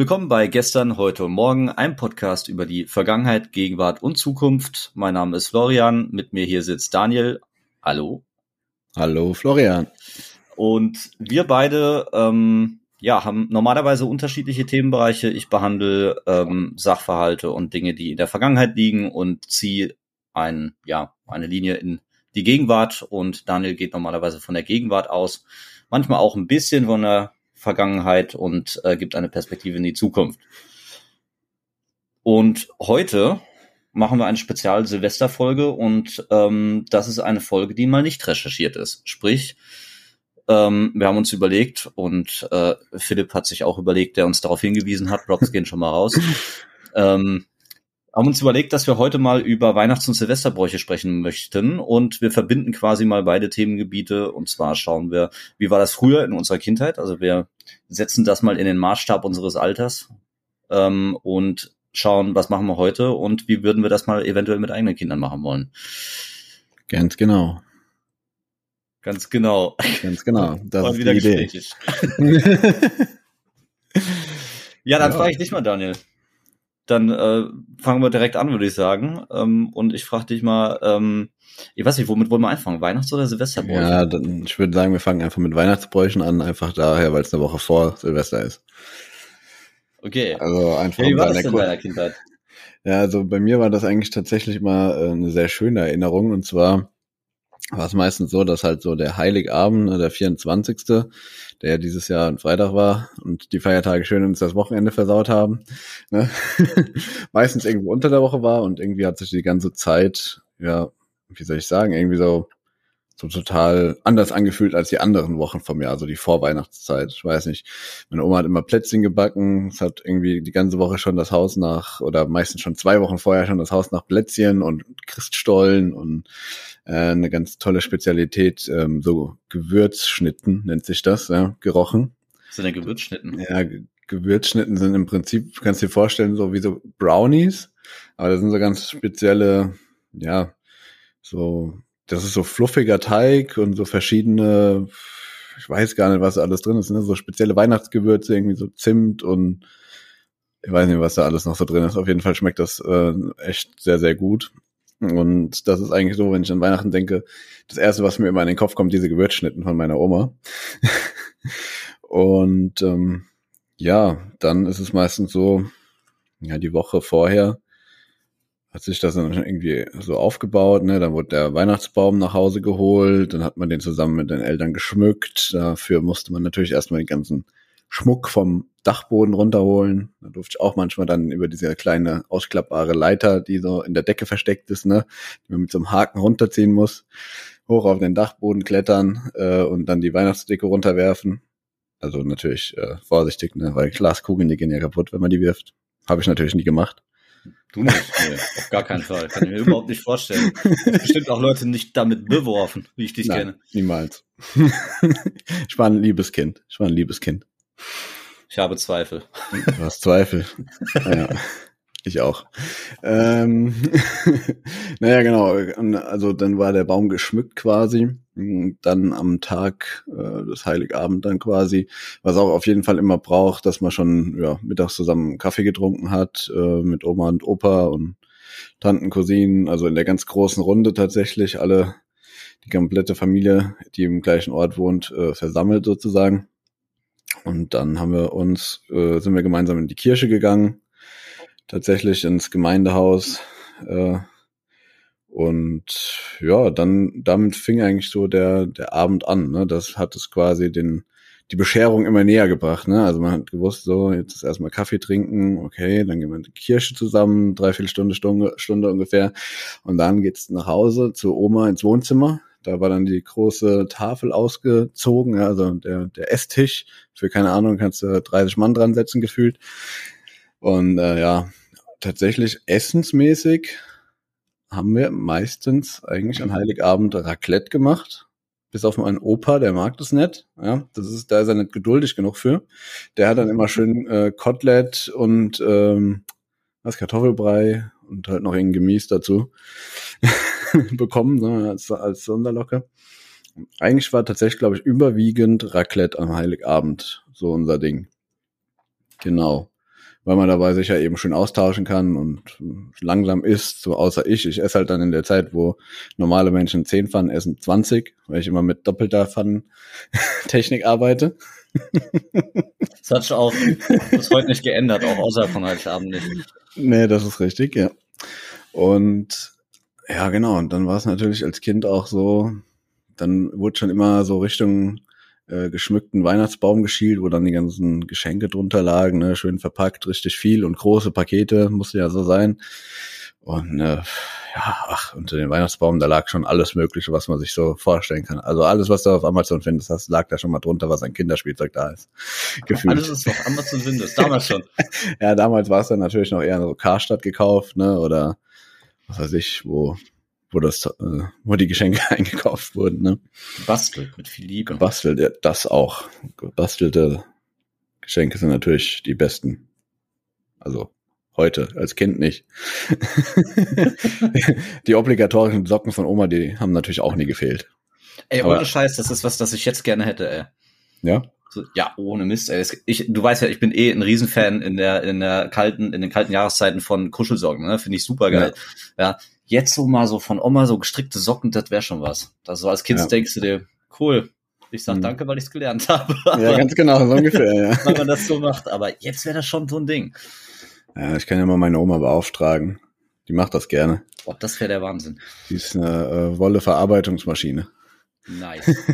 Willkommen bei Gestern, heute und morgen, einem Podcast über die Vergangenheit, Gegenwart und Zukunft. Mein Name ist Florian, mit mir hier sitzt Daniel. Hallo. Hallo Florian. Und wir beide ähm, ja, haben normalerweise unterschiedliche Themenbereiche. Ich behandle ähm, Sachverhalte und Dinge, die in der Vergangenheit liegen und ziehe ein, ja, eine Linie in die Gegenwart und Daniel geht normalerweise von der Gegenwart aus, manchmal auch ein bisschen von der Vergangenheit und äh, gibt eine Perspektive in die Zukunft. Und heute machen wir eine Spezial-Silvester-Folge und ähm, das ist eine Folge, die mal nicht recherchiert ist. Sprich, ähm, wir haben uns überlegt und äh, Philipp hat sich auch überlegt, der uns darauf hingewiesen hat, Props gehen schon mal raus. Ähm, haben uns überlegt, dass wir heute mal über Weihnachts- und Silvesterbräuche sprechen möchten und wir verbinden quasi mal beide Themengebiete und zwar schauen wir, wie war das früher in unserer Kindheit, also wir setzen das mal in den Maßstab unseres Alters ähm, und schauen, was machen wir heute und wie würden wir das mal eventuell mit eigenen Kindern machen wollen. Ganz genau. Ganz genau. Ganz genau. Das ist wieder die Idee. ja, dann ja. frage ich dich mal, Daniel dann äh, fangen wir direkt an, würde ich sagen. Ähm, und ich frage dich mal, ähm, ich weiß nicht, womit wollen wir anfangen? Weihnachts- oder Silvesterbräuche? Ja, dann, ich würde sagen, wir fangen einfach mit Weihnachtsbräuchen an, einfach daher, weil es eine Woche vor Silvester ist. Okay. Also einfach. Ja, wie war das denn in deiner Kindheit? Ja, also bei mir war das eigentlich tatsächlich mal äh, eine sehr schöne Erinnerung. Und zwar war es meistens so, dass halt so der Heiligabend, ne, der 24., der ja dieses Jahr ein Freitag war und die Feiertage schön uns das Wochenende versaut haben, ne? meistens irgendwo unter der Woche war und irgendwie hat sich die ganze Zeit, ja, wie soll ich sagen, irgendwie so so total anders angefühlt als die anderen Wochen vom Jahr, also die Vorweihnachtszeit. Ich weiß nicht. Meine Oma hat immer Plätzchen gebacken. Es hat irgendwie die ganze Woche schon das Haus nach, oder meistens schon zwei Wochen vorher schon das Haus nach Plätzchen und Christstollen und äh, eine ganz tolle Spezialität, ähm, so Gewürzschnitten nennt sich das, ja, gerochen. Was sind denn Gewürzschnitten? Ja, Gewürzschnitten sind im Prinzip, kannst du dir vorstellen, so wie so Brownies, aber das sind so ganz spezielle, ja, so das ist so fluffiger Teig und so verschiedene, ich weiß gar nicht, was da alles drin ist, ne? so spezielle Weihnachtsgewürze, irgendwie so Zimt und ich weiß nicht, was da alles noch so drin ist. Auf jeden Fall schmeckt das äh, echt sehr, sehr gut. Und das ist eigentlich so, wenn ich an Weihnachten denke, das erste, was mir immer in den Kopf kommt, diese Gewürzschnitten von meiner Oma. und ähm, ja, dann ist es meistens so, ja, die Woche vorher hat sich das dann irgendwie so aufgebaut, ne? Dann wurde der Weihnachtsbaum nach Hause geholt, dann hat man den zusammen mit den Eltern geschmückt. Dafür musste man natürlich erstmal den ganzen Schmuck vom Dachboden runterholen. Da durfte ich auch manchmal dann über diese kleine ausklappbare Leiter, die so in der Decke versteckt ist, ne, die man mit so einem Haken runterziehen muss, hoch auf den Dachboden klettern äh, und dann die Weihnachtsdecke runterwerfen. Also natürlich äh, vorsichtig, ne, weil Glaskugeln, die gehen ja kaputt, wenn man die wirft. Habe ich natürlich nie gemacht. Du nicht, nee, auf gar keinen Fall. Kann ich mir überhaupt nicht vorstellen. Bestimmt auch Leute nicht damit beworfen, wie ich dich Nein, kenne. Niemals. ich war ein liebes Kind. Ich war ein liebes Kind. Ich habe Zweifel. Du hast Zweifel. ja. Ich auch. Ähm, naja, genau. Also dann war der Baum geschmückt quasi. Dann am Tag äh, des Heiligabend dann quasi, was auch auf jeden Fall immer braucht, dass man schon ja, mittags zusammen Kaffee getrunken hat äh, mit Oma und Opa und Tanten, Cousinen, also in der ganz großen Runde tatsächlich alle, die komplette Familie, die im gleichen Ort wohnt, äh, versammelt sozusagen. Und dann haben wir uns, äh, sind wir gemeinsam in die Kirche gegangen tatsächlich ins Gemeindehaus. Äh, und ja, dann damit fing eigentlich so der, der Abend an. Ne? Das hat es quasi den, die Bescherung immer näher gebracht. Ne? Also man hat gewusst, so, jetzt ist erstmal Kaffee trinken, okay, dann gehen wir in die Kirche zusammen, dreiviertel Stunde, Stunde, Stunde ungefähr. Und dann geht's nach Hause zu Oma ins Wohnzimmer. Da war dann die große Tafel ausgezogen, ja, also der, der Esstisch. Für keine Ahnung, kannst du 30 Mann dran setzen gefühlt. Und äh, ja, tatsächlich essensmäßig haben wir meistens eigentlich an Heiligabend Raclette gemacht. Bis auf meinen Opa, der mag das nicht. Ja, das ist, da ist er nicht geduldig genug für. Der hat dann immer schön äh, Kotelett und ähm, was Kartoffelbrei und halt noch irgendein Gemüse dazu bekommen, ne, als, als Sonderlocke. Eigentlich war tatsächlich, glaube ich, überwiegend Raclette am Heiligabend so unser Ding. Genau. weil man dabei sich ja eben schön austauschen kann und langsam isst, so außer ich. Ich esse halt dann in der Zeit, wo normale Menschen zehn Pfannen essen, 20, weil ich immer mit doppelter Pfannentechnik arbeite. Das hat sich auch bis heute nicht geändert, auch außerhalb von Heiligabend nicht. Nee, das ist richtig, ja. Und ja, genau. Und dann war es natürlich als Kind auch so, dann wurde schon immer so Richtung äh, geschmückten Weihnachtsbaum geschielt, wo dann die ganzen Geschenke drunter lagen, ne? schön verpackt, richtig viel und große Pakete, musste ja so sein. Und äh, ja, ach, unter dem Weihnachtsbaum, da lag schon alles Mögliche, was man sich so vorstellen kann. Also alles, was du auf Amazon findest, das lag da schon mal drunter, was an Kinderspielzeug da ist. Gefühlt. Alles ist auf Amazon Windows, damals schon. ja, damals war es dann natürlich noch eher so Karstadt gekauft, ne? Oder was weiß ich, wo wo das, äh, wo die Geschenke eingekauft wurden, ne? Bastelt mit viel Liebe. Bastelt, ja, das auch. Gebastelte Geschenke sind natürlich die besten. Also heute, als Kind nicht. die obligatorischen Socken von Oma, die haben natürlich auch nie gefehlt. Ey, ohne Scheiß, das ist was, das ich jetzt gerne hätte, ey. Ja? So, ja, ohne Mist, ey. Ich, du weißt ja, ich bin eh ein Riesenfan in der, in der kalten, in den kalten Jahreszeiten von Kuschelsocken, ne? Finde ich super geil. Ja. ja. Jetzt so mal so von Oma so gestrickte Socken, das wäre schon was. Also als Kind ja. denkst du dir, cool. Ich sag mhm. danke, weil ich es gelernt habe. ja, ganz genau, so ungefähr, ja. Wenn man das so macht. Aber jetzt wäre das schon so ein Ding. Ja, ich kann ja mal meine Oma beauftragen. Die macht das gerne. Boah, das wäre der Wahnsinn. Die ist eine äh, Wolle-Verarbeitungsmaschine. Nice.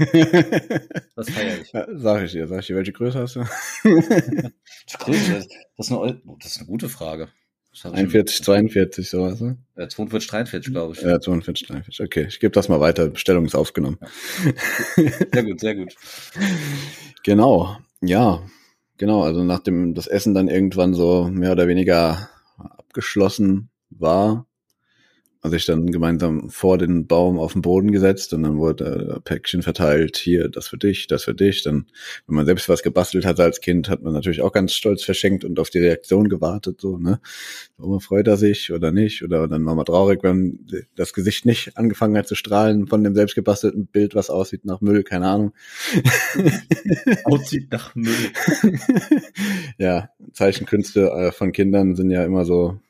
das feiere ich. Ja, sag ich dir, sag ich dir, welche Größe hast du? Größe, das ist eine, das ist eine gute Frage. 41, 42, sowas, ne? Ja, 42, 43, glaube ich. Ja, 42, 43. Okay, ich gebe das mal weiter. Bestellung ist aufgenommen. Ja. Sehr gut, sehr gut. genau, ja. Genau, also nachdem das Essen dann irgendwann so mehr oder weniger abgeschlossen war, haben sich dann gemeinsam vor den Baum auf den Boden gesetzt und dann wurde Päckchen verteilt, hier, das für dich, das für dich. Dann, wenn man selbst was gebastelt hat als Kind, hat man natürlich auch ganz stolz verschenkt und auf die Reaktion gewartet, so, ne? So, freut er sich oder nicht? Oder dann war man traurig, wenn das Gesicht nicht angefangen hat zu strahlen von dem selbst gebastelten Bild, was aussieht nach Müll, keine Ahnung. aussieht nach Müll. ja, Zeichenkünste äh, von Kindern sind ja immer so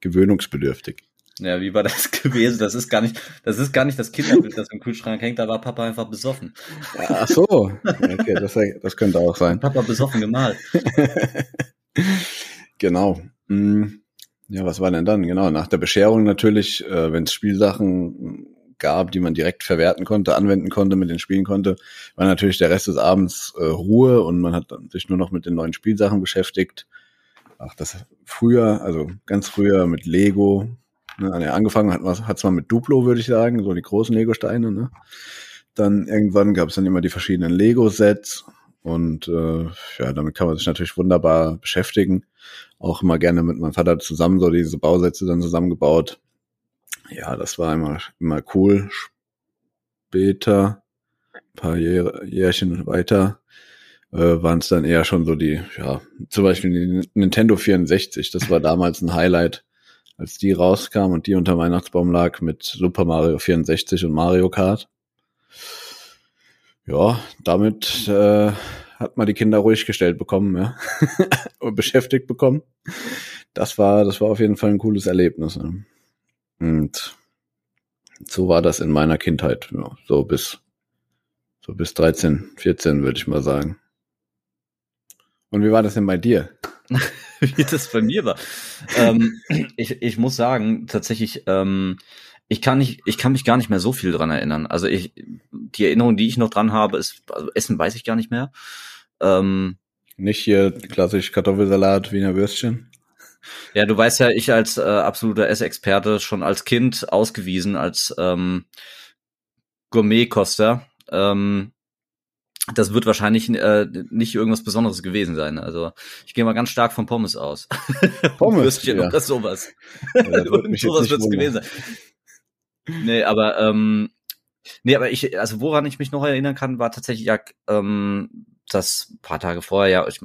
gewöhnungsbedürftig. Ja, wie war das gewesen? Das ist gar nicht, das ist gar nicht das Kinderbild, das im Kühlschrank hängt, da war Papa einfach besoffen. Ach so. Okay, das, das könnte auch sein. Papa besoffen gemalt. genau. Hm. Ja, was war denn dann? Genau, nach der Bescherung natürlich, äh, wenn es Spielsachen gab, die man direkt verwerten konnte, anwenden konnte, mit den spielen konnte, war natürlich der Rest des Abends äh, Ruhe und man hat sich nur noch mit den neuen Spielsachen beschäftigt. Ach, das früher, also ganz früher mit Lego, Ne, angefangen hat es hat's mal mit Duplo, würde ich sagen, so die großen Lego-Steine. Ne? Dann irgendwann gab es dann immer die verschiedenen Lego-Sets und äh, ja, damit kann man sich natürlich wunderbar beschäftigen. Auch immer gerne mit meinem Vater zusammen so diese Bausätze dann zusammengebaut. Ja, das war immer, immer cool. Später, paar Jähr, Jährchen weiter, äh, waren es dann eher schon so die, ja, zum Beispiel die Nintendo 64. Das war damals ein Highlight als die rauskam und die unter Weihnachtsbaum lag mit Super Mario 64 und Mario Kart. Ja, damit äh, hat man die Kinder ruhig gestellt bekommen, ja. und beschäftigt bekommen. Das war, das war auf jeden Fall ein cooles Erlebnis. Ne? Und so war das in meiner Kindheit, ja, so bis so bis 13, 14 würde ich mal sagen. Und wie war das denn bei dir? wie das bei mir war. ähm, ich, ich muss sagen, tatsächlich, ähm, ich kann nicht, ich kann mich gar nicht mehr so viel dran erinnern. Also ich, die Erinnerung, die ich noch dran habe, ist, also Essen weiß ich gar nicht mehr. Ähm, nicht hier klassisch Kartoffelsalat, Wiener Würstchen. Ja, du weißt ja, ich als äh, absoluter Essexperte schon als Kind ausgewiesen als ähm, Gourmet-Koster. Ähm, das wird wahrscheinlich äh, nicht irgendwas Besonderes gewesen sein. Also ich gehe mal ganz stark von Pommes aus. Pommes, Würstchen ja. oder sowas. Ja, Irgend sowas wird es gewesen sein. Nee, aber ähm, nee, aber ich, also woran ich mich noch erinnern kann, war tatsächlich ja, ähm, das paar Tage vorher, ja, ich,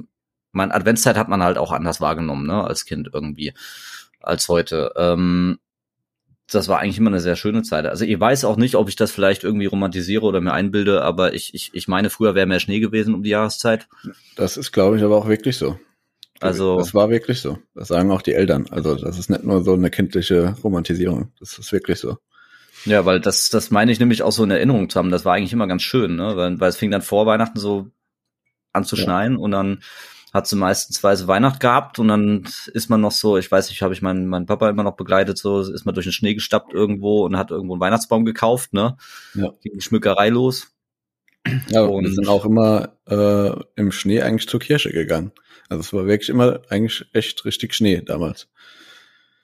meine Adventszeit hat man halt auch anders wahrgenommen, ne, als Kind irgendwie, als heute. Ähm, das war eigentlich immer eine sehr schöne Zeit. Also ich weiß auch nicht, ob ich das vielleicht irgendwie romantisiere oder mir einbilde, aber ich, ich, ich meine, früher wäre mehr Schnee gewesen um die Jahreszeit. Das ist, glaube ich, aber auch wirklich so. Also das war wirklich so. Das sagen auch die Eltern. Also das ist nicht nur so eine kindliche Romantisierung. Das ist wirklich so. Ja, weil das, das meine ich nämlich auch so in Erinnerung zu haben. Das war eigentlich immer ganz schön, ne? Weil, weil es fing dann vor Weihnachten so an zu schneien ja. und dann hat sie meistens weiße Weihnacht gehabt und dann ist man noch so, ich weiß nicht, habe ich meinen, meinen Papa immer noch begleitet, so ist man durch den Schnee gestappt irgendwo und hat irgendwo einen Weihnachtsbaum gekauft, ne? Ja. Ging Schmückerei los. Ja, und wir sind auch immer äh, im Schnee eigentlich zur Kirche gegangen. Also es war wirklich immer eigentlich echt richtig Schnee damals.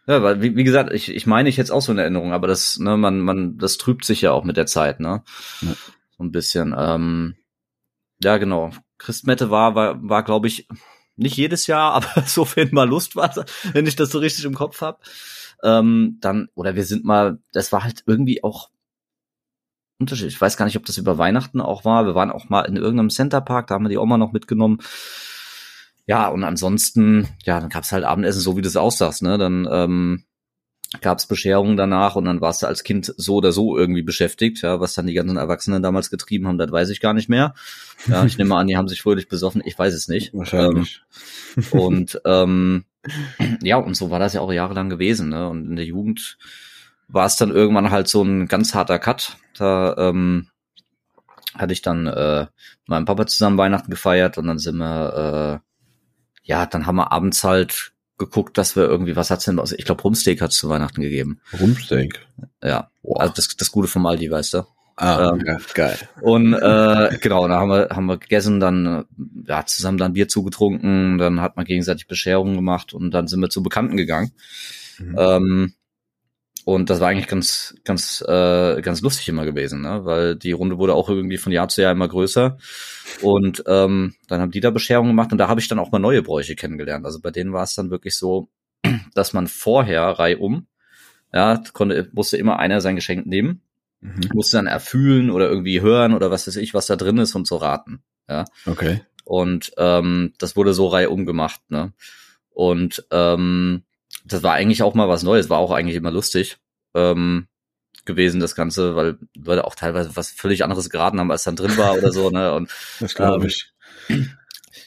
Ja, weil wie, wie gesagt, ich, ich meine ich jetzt auch so eine Erinnerung, aber das, ne, man, man, das trübt sich ja auch mit der Zeit, ne? Ja. So ein bisschen. Ähm, ja, genau. Christmette war, war, war glaube ich, nicht jedes Jahr, aber so wenn mal Lust war, wenn ich das so richtig im Kopf hab. Ähm, dann, oder wir sind mal, das war halt irgendwie auch unterschiedlich. Ich weiß gar nicht, ob das über Weihnachten auch war. Wir waren auch mal in irgendeinem Centerpark, da haben wir die Oma noch mitgenommen. Ja, und ansonsten, ja, dann gab's halt Abendessen, so wie du es aussagst, ne? Dann ähm, gab's Bescherungen danach und dann warst du als Kind so oder so irgendwie beschäftigt, ja, was dann die ganzen Erwachsenen damals getrieben haben, das weiß ich gar nicht mehr. Ja, ich nehme an, die haben sich fröhlich besoffen, ich weiß es nicht. Wahrscheinlich. Ähm, und ähm, ja, und so war das ja auch jahrelang gewesen, ne? Und in der Jugend war es dann irgendwann halt so ein ganz harter Cut. Da ähm, hatte ich dann äh, mit meinem Papa zusammen Weihnachten gefeiert und dann sind wir äh, ja, dann haben wir abends halt geguckt, dass wir irgendwie, was hat's denn, aus? ich glaube Rumsteak hat's zu Weihnachten gegeben. Rumsteak? Ja, wow. also das, das Gute vom Aldi, weißt du. Ah, ähm, ja, geil. Und äh, genau, da haben wir, haben wir gegessen, dann ja, zusammen dann Bier zugetrunken, dann hat man gegenseitig Bescherungen gemacht und dann sind wir zu Bekannten gegangen. Mhm. Ähm, und das war eigentlich ganz, ganz, äh, ganz lustig immer gewesen, ne? weil die Runde wurde auch irgendwie von Jahr zu Jahr immer größer. Und ähm, dann haben die da Bescherungen gemacht und da habe ich dann auch mal neue Bräuche kennengelernt. Also bei denen war es dann wirklich so, dass man vorher reihum, ja, konnte, musste immer einer sein Geschenk nehmen, mhm. musste dann erfühlen oder irgendwie hören oder was weiß ich, was da drin ist und so raten. Ja. Okay. Und ähm, das wurde so reihum gemacht, ne? Und ähm, das war eigentlich auch mal was Neues, war auch eigentlich immer lustig ähm, gewesen, das Ganze, weil Leute auch teilweise was völlig anderes geraten haben, als dann drin war oder so, ne? Und, das glaube ich. Ähm,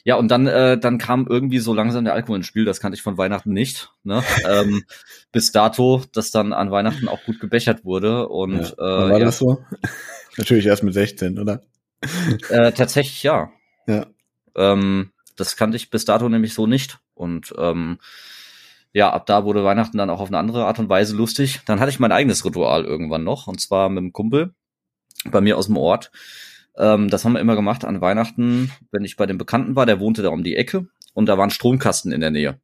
ja, und dann, äh, dann kam irgendwie so langsam der Alkohol ins Spiel, das kannte ich von Weihnachten nicht, ne? ähm, bis dato, dass dann an Weihnachten auch gut gebechert wurde. Und ja. äh, war ja. das so? Natürlich erst mit 16, oder? Äh, tatsächlich ja. Ja. Ähm, das kannte ich bis dato nämlich so nicht. Und ähm, ja, ab da wurde Weihnachten dann auch auf eine andere Art und Weise lustig. Dann hatte ich mein eigenes Ritual irgendwann noch, und zwar mit einem Kumpel bei mir aus dem Ort. Ähm, das haben wir immer gemacht an Weihnachten, wenn ich bei dem Bekannten war, der wohnte da um die Ecke und da war ein Stromkasten in der Nähe.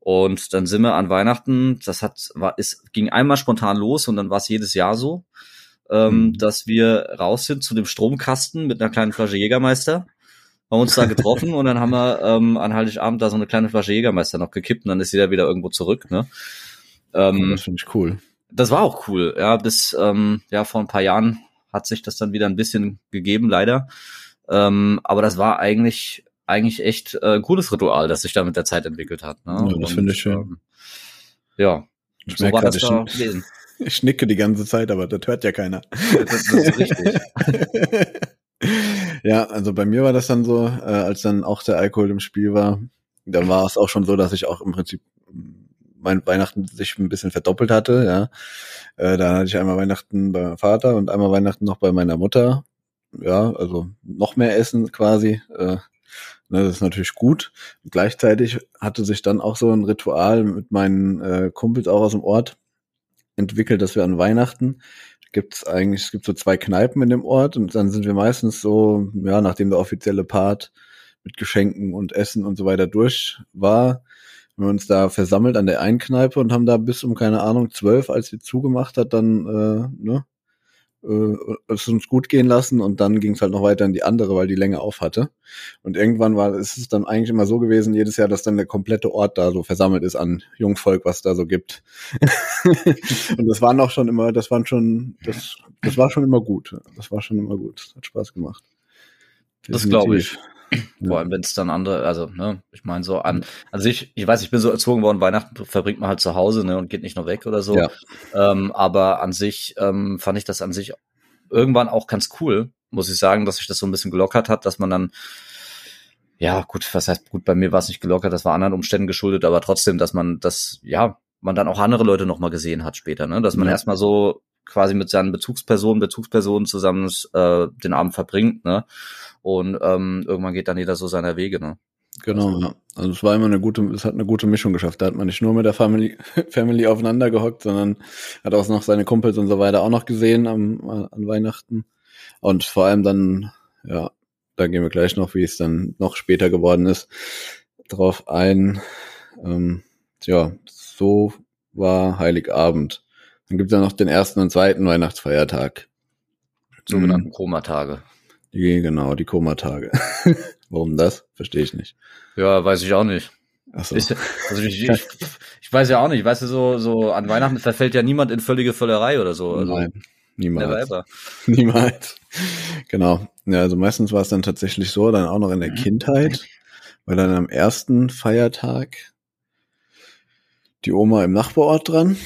Und dann sind wir an Weihnachten, das hat, war, es ging einmal spontan los und dann war es jedes Jahr so, ähm, mhm. dass wir raus sind zu dem Stromkasten mit einer kleinen Flasche Jägermeister haben uns da getroffen und dann haben wir ähm, an Heiligabend da so eine kleine Flasche Jägermeister noch gekippt und dann ist jeder wieder irgendwo zurück. Ne? Ähm, das finde ich cool. Das war auch cool, ja. Bis ähm, ja vor ein paar Jahren hat sich das dann wieder ein bisschen gegeben, leider. Ähm, aber das war eigentlich eigentlich echt äh, ein cooles Ritual, das sich da mit der Zeit entwickelt hat. Ne? Ja, das finde ich schön. Ähm, ja, ich so war das da gewesen. Ich nicke die ganze Zeit, aber das hört ja keiner. Das, das ist richtig. Ja, also bei mir war das dann so, äh, als dann auch der Alkohol im Spiel war, dann war es auch schon so, dass ich auch im Prinzip mein Weihnachten sich ein bisschen verdoppelt hatte, ja. Äh, da hatte ich einmal Weihnachten bei meinem Vater und einmal Weihnachten noch bei meiner Mutter. Ja, also noch mehr Essen quasi. Äh, ne, das ist natürlich gut. Und gleichzeitig hatte sich dann auch so ein Ritual mit meinen äh, Kumpels auch aus dem Ort entwickelt, dass wir an Weihnachten gibt's eigentlich, es gibt so zwei Kneipen in dem Ort und dann sind wir meistens so, ja, nachdem der offizielle Part mit Geschenken und Essen und so weiter durch war, haben wir uns da versammelt an der einen Kneipe und haben da bis um, keine Ahnung, zwölf, als sie zugemacht hat, dann, äh, ne, äh, es uns gut gehen lassen und dann ging es halt noch weiter in die andere, weil die länger auf hatte. Und irgendwann war ist es dann eigentlich immer so gewesen, jedes Jahr, dass dann der komplette Ort da so versammelt ist an Jungvolk, was da so gibt. und das waren auch schon immer, das waren schon, das, das war schon immer gut. Das war schon immer gut. Das hat Spaß gemacht. Das glaube ich. Vor allem, wenn es dann andere, also, ne, ich meine so an, also ich, ich weiß, ich bin so erzogen worden, Weihnachten verbringt man halt zu Hause, ne, und geht nicht noch weg oder so. Ja. Ähm, aber an sich ähm, fand ich das an sich irgendwann auch ganz cool, muss ich sagen, dass sich das so ein bisschen gelockert hat, dass man dann ja, gut, was heißt gut, bei mir war es nicht gelockert, das war anderen Umständen geschuldet, aber trotzdem, dass man das, ja, man dann auch andere Leute nochmal gesehen hat später, ne? Dass man ja. erstmal so quasi mit seinen Bezugspersonen, Bezugspersonen zusammen äh, den Abend verbringt, ne? Und ähm, irgendwann geht dann jeder so seiner Wege, ne? Genau, also, ja. Also es war immer eine gute, es hat eine gute Mischung geschafft. Da hat man nicht nur mit der Family, Family aufeinander gehockt, sondern hat auch noch seine Kumpels und so weiter auch noch gesehen am, an Weihnachten. Und vor allem dann, ja, da gehen wir gleich noch, wie es dann noch später geworden ist, drauf ein. Ähm, ja, so war Heiligabend. Dann gibt's ja noch den ersten und zweiten Weihnachtsfeiertag. Sogenannten mhm. Koma-Tage. Die, genau, die Koma-Tage. Warum das? Verstehe ich nicht. Ja, weiß ich auch nicht. Ach so. Ich, also ich, ich, ich, weiß ja auch nicht, weißt du, so, so an Weihnachten verfällt ja niemand in völlige Völlerei oder so. Also, Nein, niemals. Niemals. Genau. Ja, also meistens war es dann tatsächlich so, dann auch noch in der mhm. Kindheit, weil dann am ersten Feiertag die Oma im Nachbarort dran,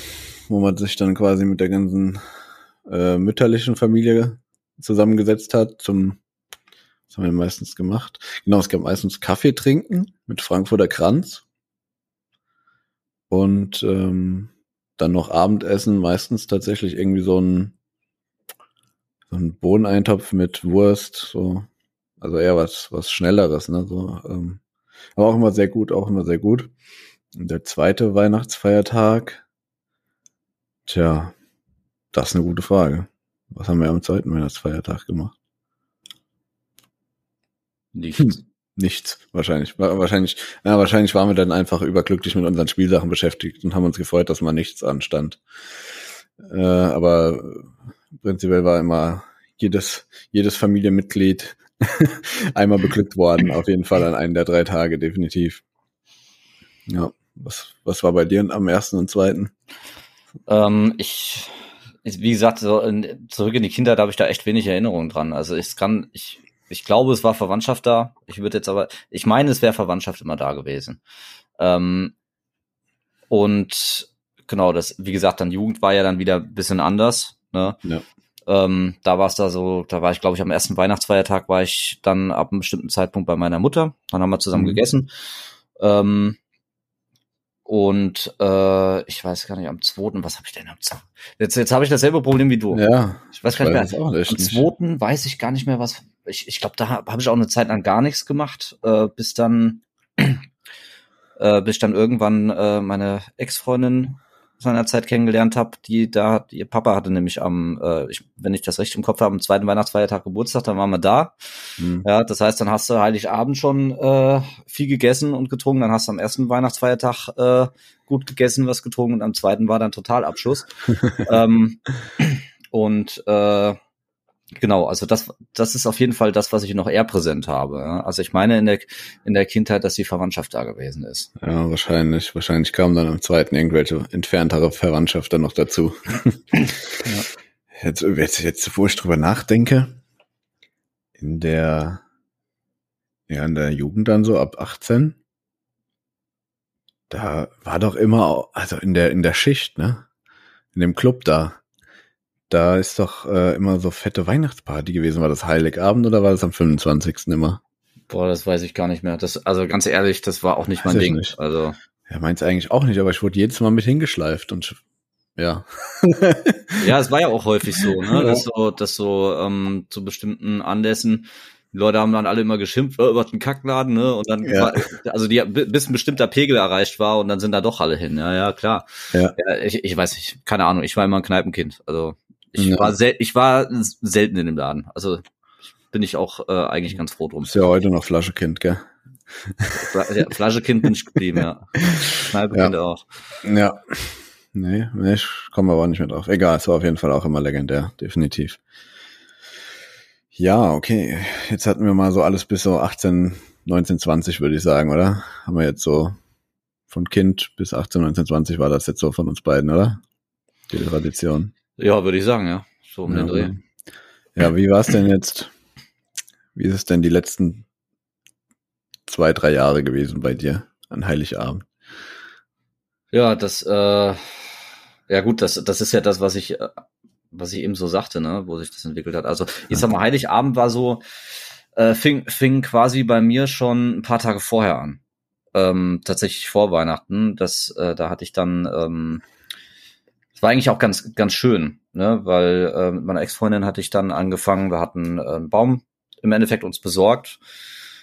wo man sich dann quasi mit der ganzen äh, mütterlichen Familie zusammengesetzt hat zum was haben wir meistens gemacht? Genau, es gab meistens Kaffee trinken mit Frankfurter Kranz. Und ähm, dann noch Abendessen, meistens tatsächlich irgendwie so ein, so ein Bohneneintopf mit Wurst, so. Also eher was, was Schnelleres, ne? So, ähm, aber auch immer sehr gut, auch immer sehr gut. Und der zweite Weihnachtsfeiertag, tja, das ist eine gute Frage. Was haben wir am zweiten Weihnachtsfeiertag gemacht? Nichts. Hm, nichts, wahrscheinlich. Wahrscheinlich, ja, wahrscheinlich waren wir dann einfach überglücklich mit unseren Spielsachen beschäftigt und haben uns gefreut, dass mal nichts anstand. Äh, aber prinzipiell war immer jedes, jedes Familienmitglied einmal beglückt worden, auf jeden Fall an einem der drei Tage, definitiv. Ja, was, was war bei dir am ersten und zweiten? Ähm, ich, wie gesagt, so in, zurück in die Kindheit habe ich da echt wenig Erinnerungen dran. Also ich kann, ich ich glaube, es war Verwandtschaft da. Ich würde jetzt aber, ich meine, es wäre Verwandtschaft immer da gewesen. Ähm, und genau, das, wie gesagt, dann Jugend war ja dann wieder ein bisschen anders. Ne? Ja. Ähm, da war es da so, da war ich, glaube ich, am ersten Weihnachtsfeiertag war ich dann ab einem bestimmten Zeitpunkt bei meiner Mutter. Dann haben wir zusammen mhm. gegessen. Ähm, und äh, ich weiß gar nicht, am zweiten, was habe ich denn am zweiten? Jetzt, jetzt habe ich dasselbe Problem wie du. Ja. Ich weiß gar nicht mehr. Am zweiten weiß ich gar nicht mehr, was. Ich, ich glaube, da habe hab ich auch eine Zeit lang gar nichts gemacht, äh, bis dann, äh, bis dann irgendwann äh, meine Ex-Freundin seiner Zeit kennengelernt habe, die da, ihr Papa hatte nämlich am, äh, ich, wenn ich das richtig im Kopf habe, am zweiten Weihnachtsfeiertag Geburtstag, dann waren wir da. Mhm. Ja, das heißt, dann hast du Heiligabend schon äh, viel gegessen und getrunken, dann hast du am ersten Weihnachtsfeiertag äh, gut gegessen, was getrunken und am zweiten war dann Totalabschluss. ähm, und äh, Genau, also das, das ist auf jeden Fall das, was ich noch eher präsent habe. Also ich meine in der, in der Kindheit, dass die Verwandtschaft da gewesen ist. Ja, wahrscheinlich. Wahrscheinlich kam dann am zweiten irgendwelche entferntere Verwandtschaft dann noch dazu. ja. Jetzt, jetzt, jetzt, wo ich drüber nachdenke, in der, ja, in der Jugend dann so ab 18, da war doch immer, also in der, in der Schicht, ne? In dem Club da da ist doch äh, immer so fette Weihnachtsparty gewesen. War das Heiligabend oder war das am 25. immer? Boah, das weiß ich gar nicht mehr. Das, also ganz ehrlich, das war auch nicht mein Ding. Nicht. Also. Ja, meins eigentlich auch nicht, aber ich wurde jedes Mal mit hingeschleift und ja. ja, es war ja auch häufig so, ne? Dass so, dass so ähm, zu bestimmten Anlässen die Leute haben dann alle immer geschimpft oh, über den Kackladen, ne? Und dann, ja. war, also die, bis ein bestimmter Pegel erreicht war und dann sind da doch alle hin. Ja, ja, klar. Ja. ja ich, ich weiß nicht, keine Ahnung. Ich war immer ein Kneipenkind. Also ich ja. war sel ich war selten in dem Laden. Also bin ich auch äh, eigentlich ganz froh drum. Ist ja heute noch Flaschekind, gell? ja, Flaschekind bin ich geblieben, ja. Kneipekind ja. auch. Ja. Nee, nee, ich komme aber nicht mehr drauf. Egal, es war auf jeden Fall auch immer legendär, definitiv. Ja, okay. Jetzt hatten wir mal so alles bis so 18, 19, 20, würde ich sagen, oder? Haben wir jetzt so von Kind bis 18, 19, 20 war das jetzt so von uns beiden, oder? Die Tradition. Ja, würde ich sagen, ja. So um ja, den Dreh. Ja, wie war es denn jetzt? Wie ist es denn die letzten zwei, drei Jahre gewesen bei dir an Heiligabend? Ja, das, äh, ja gut, das, das ist ja das, was ich, äh, was ich eben so sagte, ne, wo sich das entwickelt hat. Also, ich sag mal, Heiligabend war so, Äh, fing, fing quasi bei mir schon ein paar Tage vorher an. Ähm, tatsächlich vor Weihnachten. Das, äh, da hatte ich dann, ähm, war eigentlich auch ganz, ganz schön, ne? Weil äh, mit meiner Ex-Freundin hatte ich dann angefangen, wir hatten äh, einen Baum im Endeffekt uns besorgt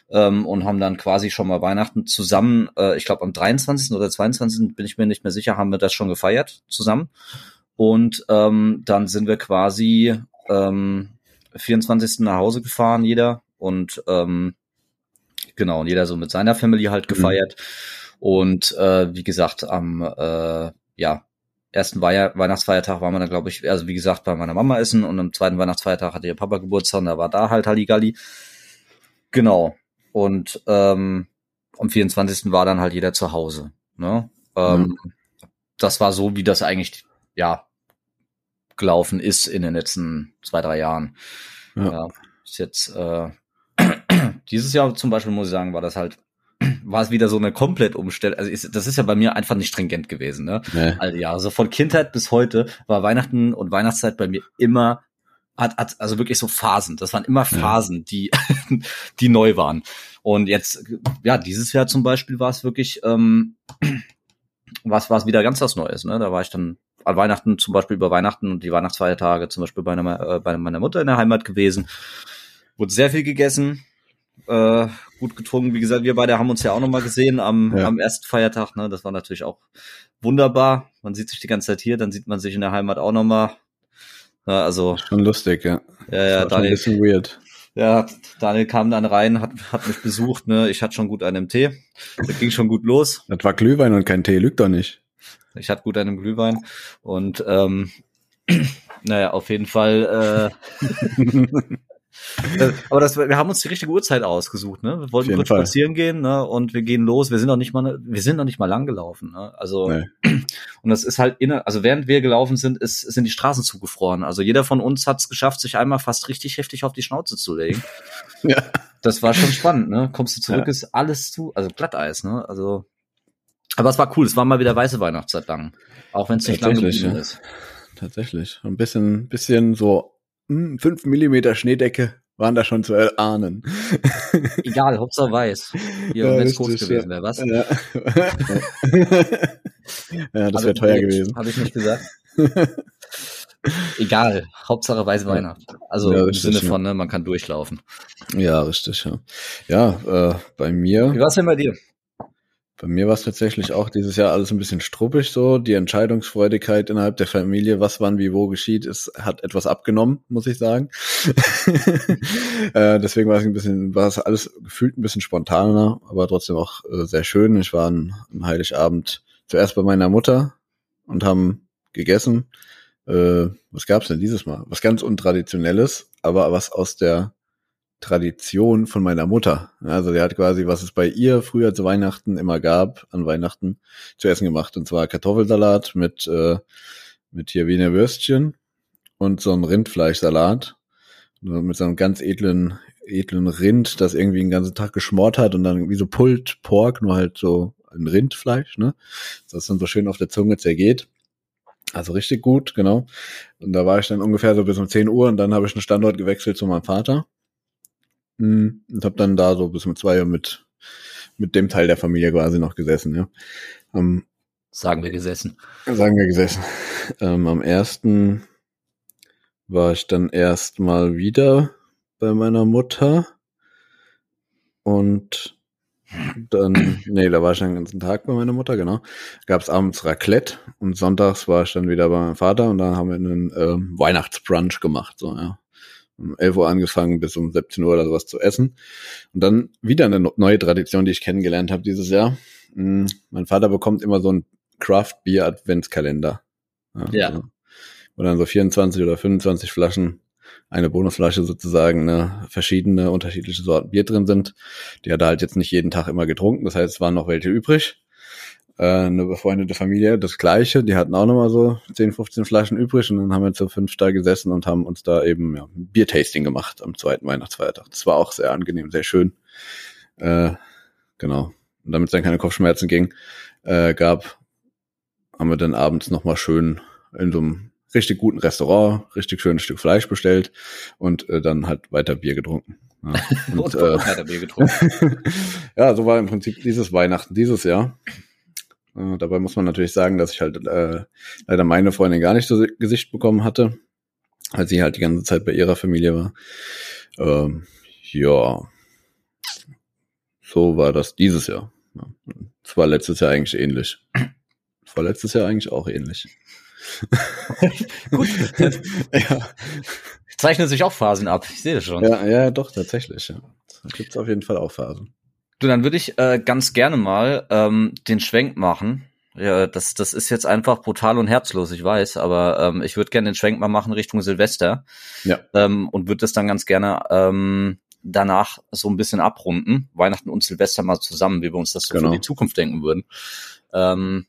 ähm, und haben dann quasi schon mal Weihnachten zusammen, äh, ich glaube am 23. oder 22. bin ich mir nicht mehr sicher, haben wir das schon gefeiert zusammen. Und ähm, dann sind wir quasi ähm, 24. nach Hause gefahren, jeder. Und ähm, genau, und jeder so mit seiner Family halt mhm. gefeiert. Mhm. Und äh, wie gesagt, am äh, ja, ersten Wei Weihnachtsfeiertag waren wir dann, glaube ich, also wie gesagt, bei meiner Mama essen und am zweiten Weihnachtsfeiertag hatte ihr Papa Geburtstag und da war da halt Halligalli. Genau. Und ähm, am 24. war dann halt jeder zu Hause. Ne? Ähm, mhm. Das war so, wie das eigentlich, ja, gelaufen ist in den letzten zwei, drei Jahren. Ja. ja ist jetzt äh, dieses Jahr zum Beispiel, muss ich sagen, war das halt war es wieder so eine komplett Umstellung. Also ist, das ist ja bei mir einfach nicht stringent gewesen. Ne? Nee. Also ja, also von Kindheit bis heute war Weihnachten und Weihnachtszeit bei mir immer hat, hat also wirklich so Phasen. Das waren immer Phasen, ja. die die neu waren. Und jetzt ja dieses Jahr zum Beispiel war es wirklich ähm, was war es wieder ganz was Neues. Ne? Da war ich dann an Weihnachten zum Beispiel über Weihnachten und die Weihnachtsfeiertage zum Beispiel bei, einer, äh, bei meiner Mutter in der Heimat gewesen. Wurde sehr viel gegessen, äh, gut getrunken. Wie gesagt, wir beide haben uns ja auch nochmal gesehen am, ja. am ersten Feiertag. Ne? Das war natürlich auch wunderbar. Man sieht sich die ganze Zeit hier, dann sieht man sich in der Heimat auch nochmal. Ja, also schon lustig, ja. Ja, ja, Daniel, ein bisschen weird. Ja, Daniel kam dann rein, hat, hat mich besucht. Ne, ich hatte schon gut einen Tee. Das ging schon gut los. Das war Glühwein und kein Tee, lügt doch nicht. Ich hatte gut einen Glühwein und ähm, naja, auf jeden Fall. Äh, aber das, wir haben uns die richtige Uhrzeit ausgesucht, ne? Wir wollten kurz Fall. spazieren gehen, ne? Und wir gehen los. Wir sind noch nicht mal, wir sind noch nicht mal lang gelaufen, ne? Also nee. und das ist halt inner, also während wir gelaufen sind, ist, sind die Straßen zugefroren. Also jeder von uns hat es geschafft, sich einmal fast richtig heftig auf die Schnauze zu legen. ja. Das war schon spannend, ne? Kommst du zurück, ja. ist alles zu, also Glatteis, ne? Also aber es war cool. Es war mal wieder weiße Weihnachtszeit lang, auch wenn es nicht lange ja. ist. Tatsächlich, ein bisschen, bisschen so 5 hm, Millimeter Schneedecke waren da schon zu erahnen. Egal, Hauptsache weiß. Hier, ja, wenn es groß gewesen wäre, was? Ja, ja das wäre teuer gewesen. Habe ich nicht gesagt. Egal, Hauptsache weiß Weihnachten. Also ja, im Sinne von, ne, man kann durchlaufen. Ja, richtig, ja. Ja, äh, bei mir. Wie war's denn bei dir? Bei mir war es tatsächlich auch dieses Jahr alles ein bisschen struppig so. Die Entscheidungsfreudigkeit innerhalb der Familie, was wann wie wo geschieht, ist, hat etwas abgenommen, muss ich sagen. äh, deswegen war es ein bisschen, war es alles gefühlt ein bisschen spontaner, aber trotzdem auch äh, sehr schön. Ich war an Heiligabend zuerst bei meiner Mutter und haben gegessen. Äh, was gab's denn dieses Mal? Was ganz untraditionelles, aber was aus der Tradition von meiner Mutter. Also die hat quasi, was es bei ihr früher zu Weihnachten immer gab, an Weihnachten zu essen gemacht. Und zwar Kartoffelsalat mit, äh, mit hier Wiener Würstchen und so ein Rindfleischsalat. Mit so einem ganz edlen, edlen Rind, das irgendwie den ganzen Tag geschmort hat und dann wie so Pult Pork, nur halt so ein Rindfleisch, ne? Das dann so schön auf der Zunge zergeht. Also richtig gut, genau. Und da war ich dann ungefähr so bis um 10 Uhr und dann habe ich einen Standort gewechselt zu meinem Vater. Mhm. Und habe dann da so bis um zwei Uhr mit, mit dem Teil der Familie quasi noch gesessen, ja. Ähm, sagen wir gesessen. Sagen wir gesessen. Ähm, am ersten war ich dann erst mal wieder bei meiner Mutter und dann, nee, da war ich den ganzen Tag bei meiner Mutter, genau. Gab es abends Raclette und sonntags war ich dann wieder bei meinem Vater und dann haben wir einen ähm, Weihnachtsbrunch gemacht, so, ja um 11 Uhr angefangen bis um 17 Uhr oder sowas zu essen. Und dann wieder eine neue Tradition, die ich kennengelernt habe dieses Jahr. Hm, mein Vater bekommt immer so einen Craft Beer Adventskalender. Ja. ja. Also, wo dann so 24 oder 25 Flaschen, eine Bonusflasche sozusagen, ne, verschiedene unterschiedliche Sorten Bier drin sind. Die hat er halt jetzt nicht jeden Tag immer getrunken. Das heißt, es waren noch welche übrig äh, eine befreundete Familie, das gleiche, die hatten auch nochmal so 10, 15 Flaschen übrig und dann haben wir zu fünf da gesessen und haben uns da eben ja, Biertasting gemacht am zweiten Weihnachtsfeiertag. Das war auch sehr angenehm, sehr schön. Äh, genau. Und damit es dann keine Kopfschmerzen ging, äh, gab, haben wir dann abends nochmal schön in so einem richtig guten Restaurant, richtig schönes Stück Fleisch bestellt und äh, dann halt weiter Bier getrunken. Ja, und, äh, Bier getrunken. ja, so war im Prinzip dieses Weihnachten dieses Jahr. Äh, dabei muss man natürlich sagen, dass ich halt äh, leider meine Freundin gar nicht so Gesicht bekommen hatte, weil sie halt die ganze Zeit bei ihrer Familie war. Ähm, ja, so war das dieses Jahr. Es war letztes Jahr eigentlich ähnlich. Es war letztes Jahr eigentlich auch ähnlich. Gut. ja. Zeichnen sich auch Phasen ab. Ich sehe das schon. Ja, ja, doch, tatsächlich. Ja. Da gibt es auf jeden Fall auch Phasen. Du, dann würde ich äh, ganz gerne mal ähm, den Schwenk machen. Ja, das, das ist jetzt einfach brutal und herzlos, ich weiß, aber ähm, ich würde gerne den Schwenk mal machen Richtung Silvester. Ja. Ähm, und würde das dann ganz gerne ähm, danach so ein bisschen abrunden. Weihnachten und Silvester mal zusammen, wie wir uns das so genau. für die Zukunft denken würden. Ähm,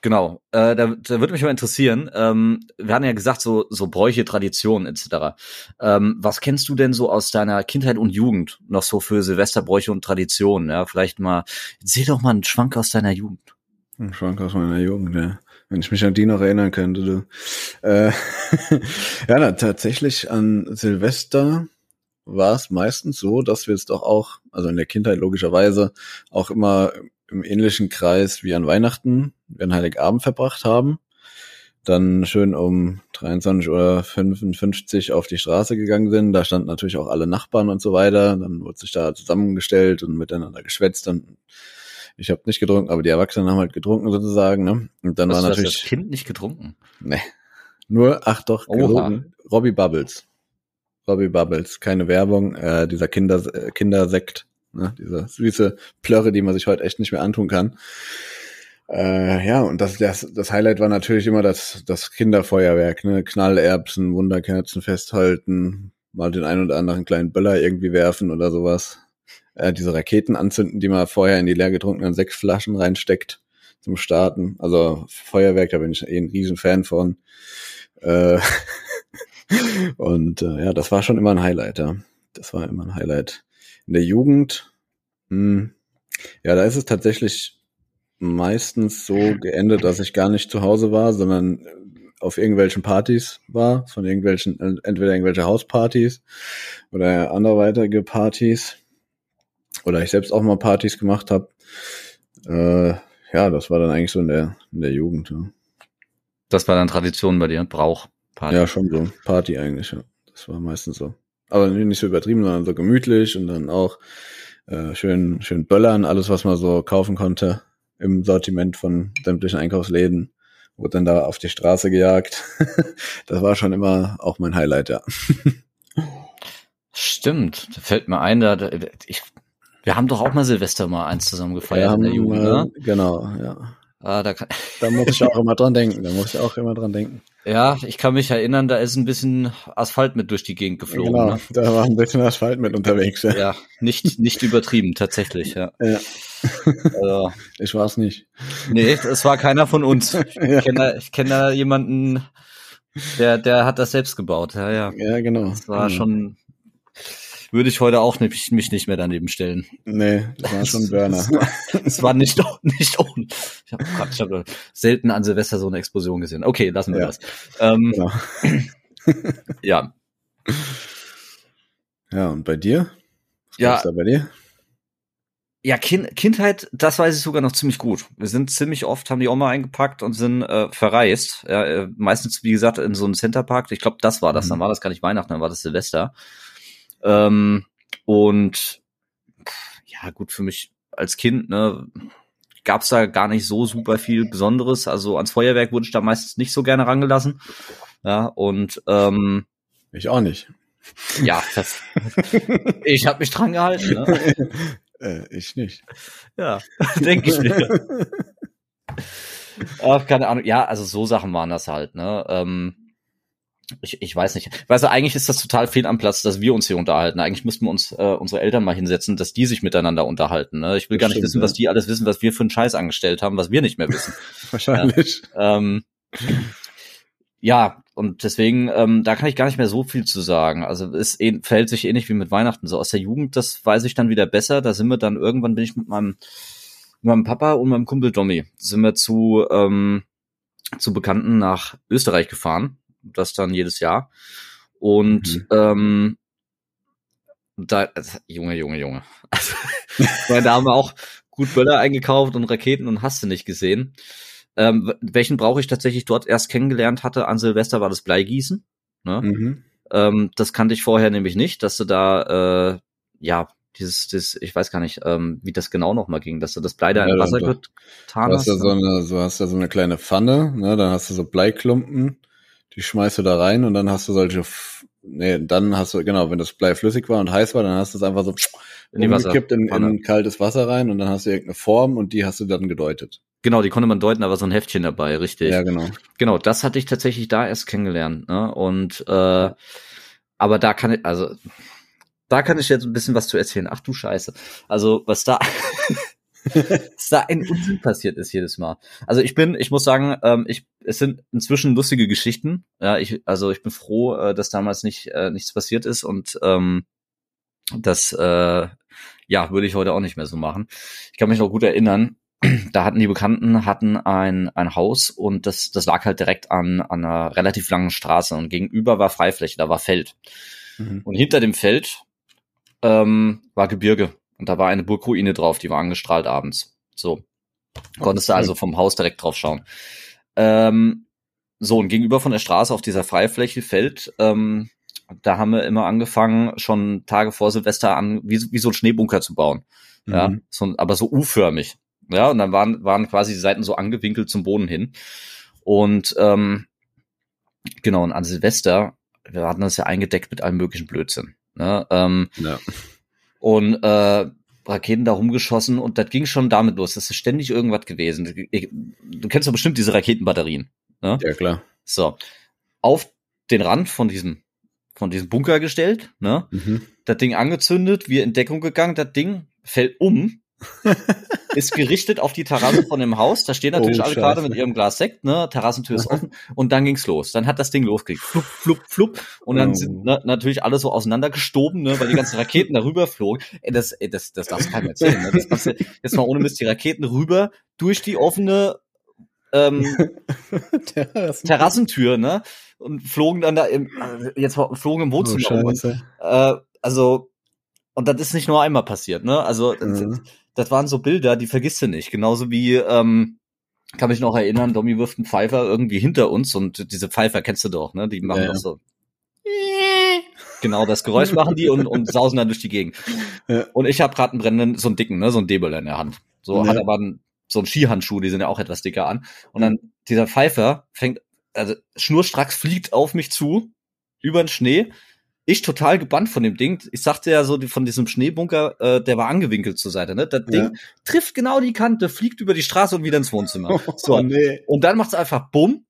Genau, äh, da, da würde mich mal interessieren. Ähm, wir hatten ja gesagt, so, so Bräuche, Traditionen etc. Ähm, was kennst du denn so aus deiner Kindheit und Jugend noch so für Silvesterbräuche und Traditionen? Ja, vielleicht mal, seh doch mal einen Schwank aus deiner Jugend. Ein Schwank aus meiner Jugend, ja. Wenn ich mich an die noch erinnern könnte, du. Äh, ja, na, tatsächlich an Silvester war es meistens so, dass wir es doch auch, also in der Kindheit logischerweise, auch immer im ähnlichen Kreis wie an Weihnachten, wir an Heiligabend verbracht haben. Dann schön um 23.55 Uhr auf die Straße gegangen sind. Da standen natürlich auch alle Nachbarn und so weiter. Dann wurde sich da zusammengestellt und miteinander geschwätzt. Und ich habe nicht getrunken, aber die Erwachsenen haben halt getrunken sozusagen. Ne? Und dann Was, war natürlich. das Kind nicht getrunken? Nee. Nur, ach doch, gelogen. Robbie Bubbles. Robbie Bubbles, keine Werbung. Äh, dieser Kinder, äh, Kindersekt Ne? Diese süße Plörre, die man sich heute echt nicht mehr antun kann. Äh, ja, und das, das, das Highlight war natürlich immer das, das Kinderfeuerwerk, ne? Knallerbsen, Wunderkerzen festhalten, mal den einen oder anderen kleinen Böller irgendwie werfen oder sowas. Äh, diese Raketen anzünden, die man vorher in die leer getrunkenen Sektflaschen reinsteckt zum Starten. Also Feuerwerk, da bin ich eh ein riesen Fan von. Äh, und äh, ja, das war schon immer ein Highlight, ja. Das war immer ein Highlight. In der Jugend, mh, hm, ja, da ist es tatsächlich meistens so geendet, dass ich gar nicht zu Hause war, sondern auf irgendwelchen Partys war, von irgendwelchen, entweder irgendwelche Hauspartys oder anderweitige Partys. Oder ich selbst auch mal Partys gemacht habe. Äh, ja, das war dann eigentlich so in der, in der Jugend. Ja. Das war dann Tradition bei dir, Brauch. Party. Ja, schon so. Party eigentlich, ja. Das war meistens so aber nicht so übertrieben, sondern so gemütlich und dann auch äh, schön, schön böllern, alles, was man so kaufen konnte im Sortiment von sämtlichen Einkaufsläden, wurde dann da auf die Straße gejagt. das war schon immer auch mein Highlight, ja. Stimmt, da fällt mir ein, da, ich, wir haben doch auch mal Silvester mal eins zusammen gefeiert in der Jugend, ne? Genau, ja. Ah, da, kann da muss ich auch immer dran denken. Da muss ich auch immer dran denken. Ja, ich kann mich erinnern, da ist ein bisschen Asphalt mit durch die Gegend geflogen. Genau, ne? da war ein bisschen Asphalt mit unterwegs. Ja, ja nicht, nicht übertrieben, tatsächlich, ja. ja. Also, ich war es nicht. Nee, es war keiner von uns. Ich ja. kenne da, ich kenn da jemanden, der, der hat das selbst gebaut. Ja, ja. Ja, genau. Das war genau. schon würde ich heute auch nicht, mich nicht mehr daneben stellen. Nee, das war schon Burner. Es war nicht, nicht ohne. Ich habe ich hab selten an Silvester so eine Explosion gesehen. Okay, lassen wir ja. das. Ähm, genau. ja. Ja, und bei dir? Was ja. da bei dir? Ja, kind, Kindheit, das weiß ich sogar noch ziemlich gut. Wir sind ziemlich oft, haben die Oma eingepackt und sind äh, verreist. Ja, äh, meistens, wie gesagt, in so einem Centerpark. Ich glaube, das war das. Mhm. Dann war das gar nicht Weihnachten, dann war das Silvester. Ähm, und ja, gut, für mich als Kind, ne, gab es da gar nicht so super viel Besonderes. Also ans Feuerwerk wurde ich da meistens nicht so gerne rangelassen. Ja, und ähm, ich auch nicht. Ja, das, ich habe mich dran gehalten. Ne? Äh, ich nicht. Ja, denke ich mir. Ach, keine Ahnung. Ja, also so Sachen waren das halt. Ne? Ähm, ich, ich weiß nicht. Weißt du, eigentlich ist das total fehl am Platz, dass wir uns hier unterhalten. Eigentlich müssten wir uns äh, unsere Eltern mal hinsetzen, dass die sich miteinander unterhalten. Ne? Ich will das gar nicht stimmt, wissen, ja. was die alles wissen, was wir für einen Scheiß angestellt haben, was wir nicht mehr wissen. Wahrscheinlich. Ja, ähm, ja, und deswegen, ähm, da kann ich gar nicht mehr so viel zu sagen. Also es eh, verhält sich ähnlich wie mit Weihnachten. So aus der Jugend, das weiß ich dann wieder besser. Da sind wir dann, irgendwann bin ich mit meinem, mit meinem Papa und meinem Kumpel Dommy, sind wir zu, ähm, zu Bekannten nach Österreich gefahren das dann jedes Jahr. Und mhm. ähm, da, also, Junge, Junge, Junge. Also, weil da haben wir auch gut Böller eingekauft und Raketen und hast du nicht gesehen. Ähm, welchen brauche ich tatsächlich dort erst kennengelernt hatte an Silvester war das Bleigießen. Ne? Mhm. Ähm, das kannte ich vorher nämlich nicht, dass du da äh, ja dieses, das, ich weiß gar nicht, ähm, wie das genau nochmal ging, dass du das Blei da ja, in Wasser getan hast. Du hast ja so eine, so hast ja so eine kleine Pfanne, ne, dann hast du so Bleiklumpen, die schmeißt du da rein und dann hast du solche, nee, dann hast du, genau, wenn das Blei flüssig war und heiß war, dann hast du es einfach so in die Wasser in, in kaltes Wasser rein und dann hast du irgendeine Form und die hast du dann gedeutet. Genau, die konnte man deuten, aber so ein Heftchen dabei, richtig. Ja, genau. Genau, das hatte ich tatsächlich da erst kennengelernt. Ne? Und äh, aber da kann ich, also da kann ich jetzt ein bisschen was zu erzählen. Ach du Scheiße. Also, was da, was da ein Unsinn passiert ist jedes Mal. Also ich bin, ich muss sagen, ähm, ich, es sind inzwischen lustige Geschichten. Ja, ich, also ich bin froh, äh, dass damals nicht äh, nichts passiert ist und ähm, das, äh, ja, würde ich heute auch nicht mehr so machen. Ich kann mich noch gut erinnern. Da hatten die Bekannten hatten ein ein Haus und das das lag halt direkt an an einer relativ langen Straße und gegenüber war Freifläche, da war Feld. Mhm. Und hinter dem Feld ähm, war Gebirge und da war eine Burgruine drauf, die war angestrahlt abends. So. Konntest du also vom Haus direkt drauf schauen. Ähm, so, und gegenüber von der Straße auf dieser Freifläche Feld, ähm, da haben wir immer angefangen, schon Tage vor Silvester an, wie, wie so ein Schneebunker zu bauen. Mhm. Ja, so, aber so U-förmig. Ja, und dann waren, waren quasi die Seiten so angewinkelt zum Boden hin. Und ähm, genau, und an Silvester, wir hatten das ja eingedeckt mit allem möglichen Blödsinn. Ne? Ähm, ja. Und äh, Raketen da rumgeschossen und das ging schon damit los. Das ist ständig irgendwas gewesen. Du kennst doch bestimmt diese Raketenbatterien. Ne? Ja, klar. So. Auf den Rand von diesem, von diesem Bunker gestellt, ne? Mhm. Das Ding angezündet, wir in Deckung gegangen, das Ding fällt um ist gerichtet auf die Terrasse von dem Haus. Da stehen natürlich oh, alle gerade mit ihrem Glas Sekt, ne? Terrassentür ist offen. Und dann ging's los. Dann hat das Ding losgekriegt. Flup, flup, flup. Und dann oh. sind ne, natürlich alle so auseinandergestoben, ne? Weil die ganzen Raketen darüber flogen. Ey, das, ey, das, das darfst keinem erzählen. Ne? Das, jetzt mal ohne Mist die Raketen rüber durch die offene ähm, Terrassentür, ne? Und flogen dann da im, jetzt flogen im Wohnzimmer. Oh, äh, also, und das ist nicht nur einmal passiert, ne? Also, mhm das waren so Bilder, die vergisst du nicht. Genauso wie, ähm, kann mich noch erinnern, Domi wirft einen Pfeifer irgendwie hinter uns und diese Pfeifer kennst du doch, ne? Die machen ja, doch so. Genau, das Geräusch machen die und, und sausen dann durch die Gegend. Ja. Und ich habe gerade einen brennenden, so einen dicken, ne, so einen Debel in der Hand. So ja. hat aber einen, so einen Skihandschuh, die sind ja auch etwas dicker an. Und dann dieser Pfeifer fängt, also schnurstracks fliegt auf mich zu, über den Schnee, ich total gebannt von dem Ding. Ich sagte ja so von diesem Schneebunker, äh, der war angewinkelt zur Seite. Ne? Das Ding ja. trifft genau die Kante, fliegt über die Straße und wieder ins Wohnzimmer. so, oh, nee. und dann macht's einfach Bumm.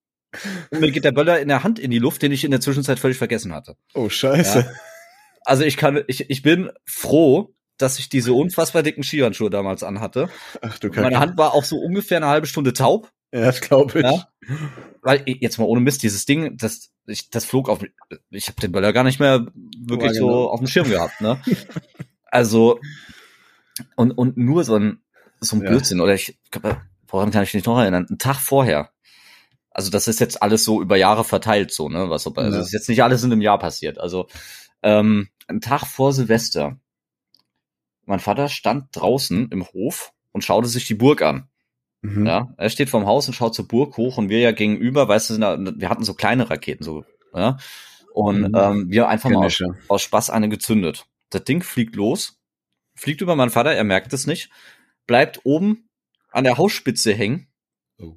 Und mir geht der Böller in der Hand in die Luft, den ich in der Zwischenzeit völlig vergessen hatte. Oh Scheiße. Ja. Also ich kann, ich, ich bin froh, dass ich diese unfassbar dicken Skihandschuhe damals anhatte. Ach du Kacke. Meine Hand war auch so ungefähr eine halbe Stunde taub. Ja, das glaube ich. Ja? Weil jetzt mal ohne Mist, dieses Ding, das, ich, das flog auf, ich habe den Böller gar nicht mehr wirklich genau. so auf dem Schirm gehabt, ne? also und und nur so ein so ein Blödsinn ja. oder ich, woran kann ich mich noch erinnern? Ein Tag vorher. Also das ist jetzt alles so über Jahre verteilt, so ne, was so, also ja. das ist jetzt nicht alles in einem Jahr passiert. Also ähm, ein Tag vor Silvester. Mein Vater stand draußen im Hof und schaute sich die Burg an. Mhm. Ja, er steht vorm Haus und schaut zur Burg hoch und wir ja gegenüber, weißt du, wir hatten so kleine Raketen, so, ja. Und mhm. ähm, wir einfach mal aus, aus Spaß eine gezündet. Das Ding fliegt los, fliegt über meinen Vater, er merkt es nicht, bleibt oben an der Hausspitze hängen. Oh.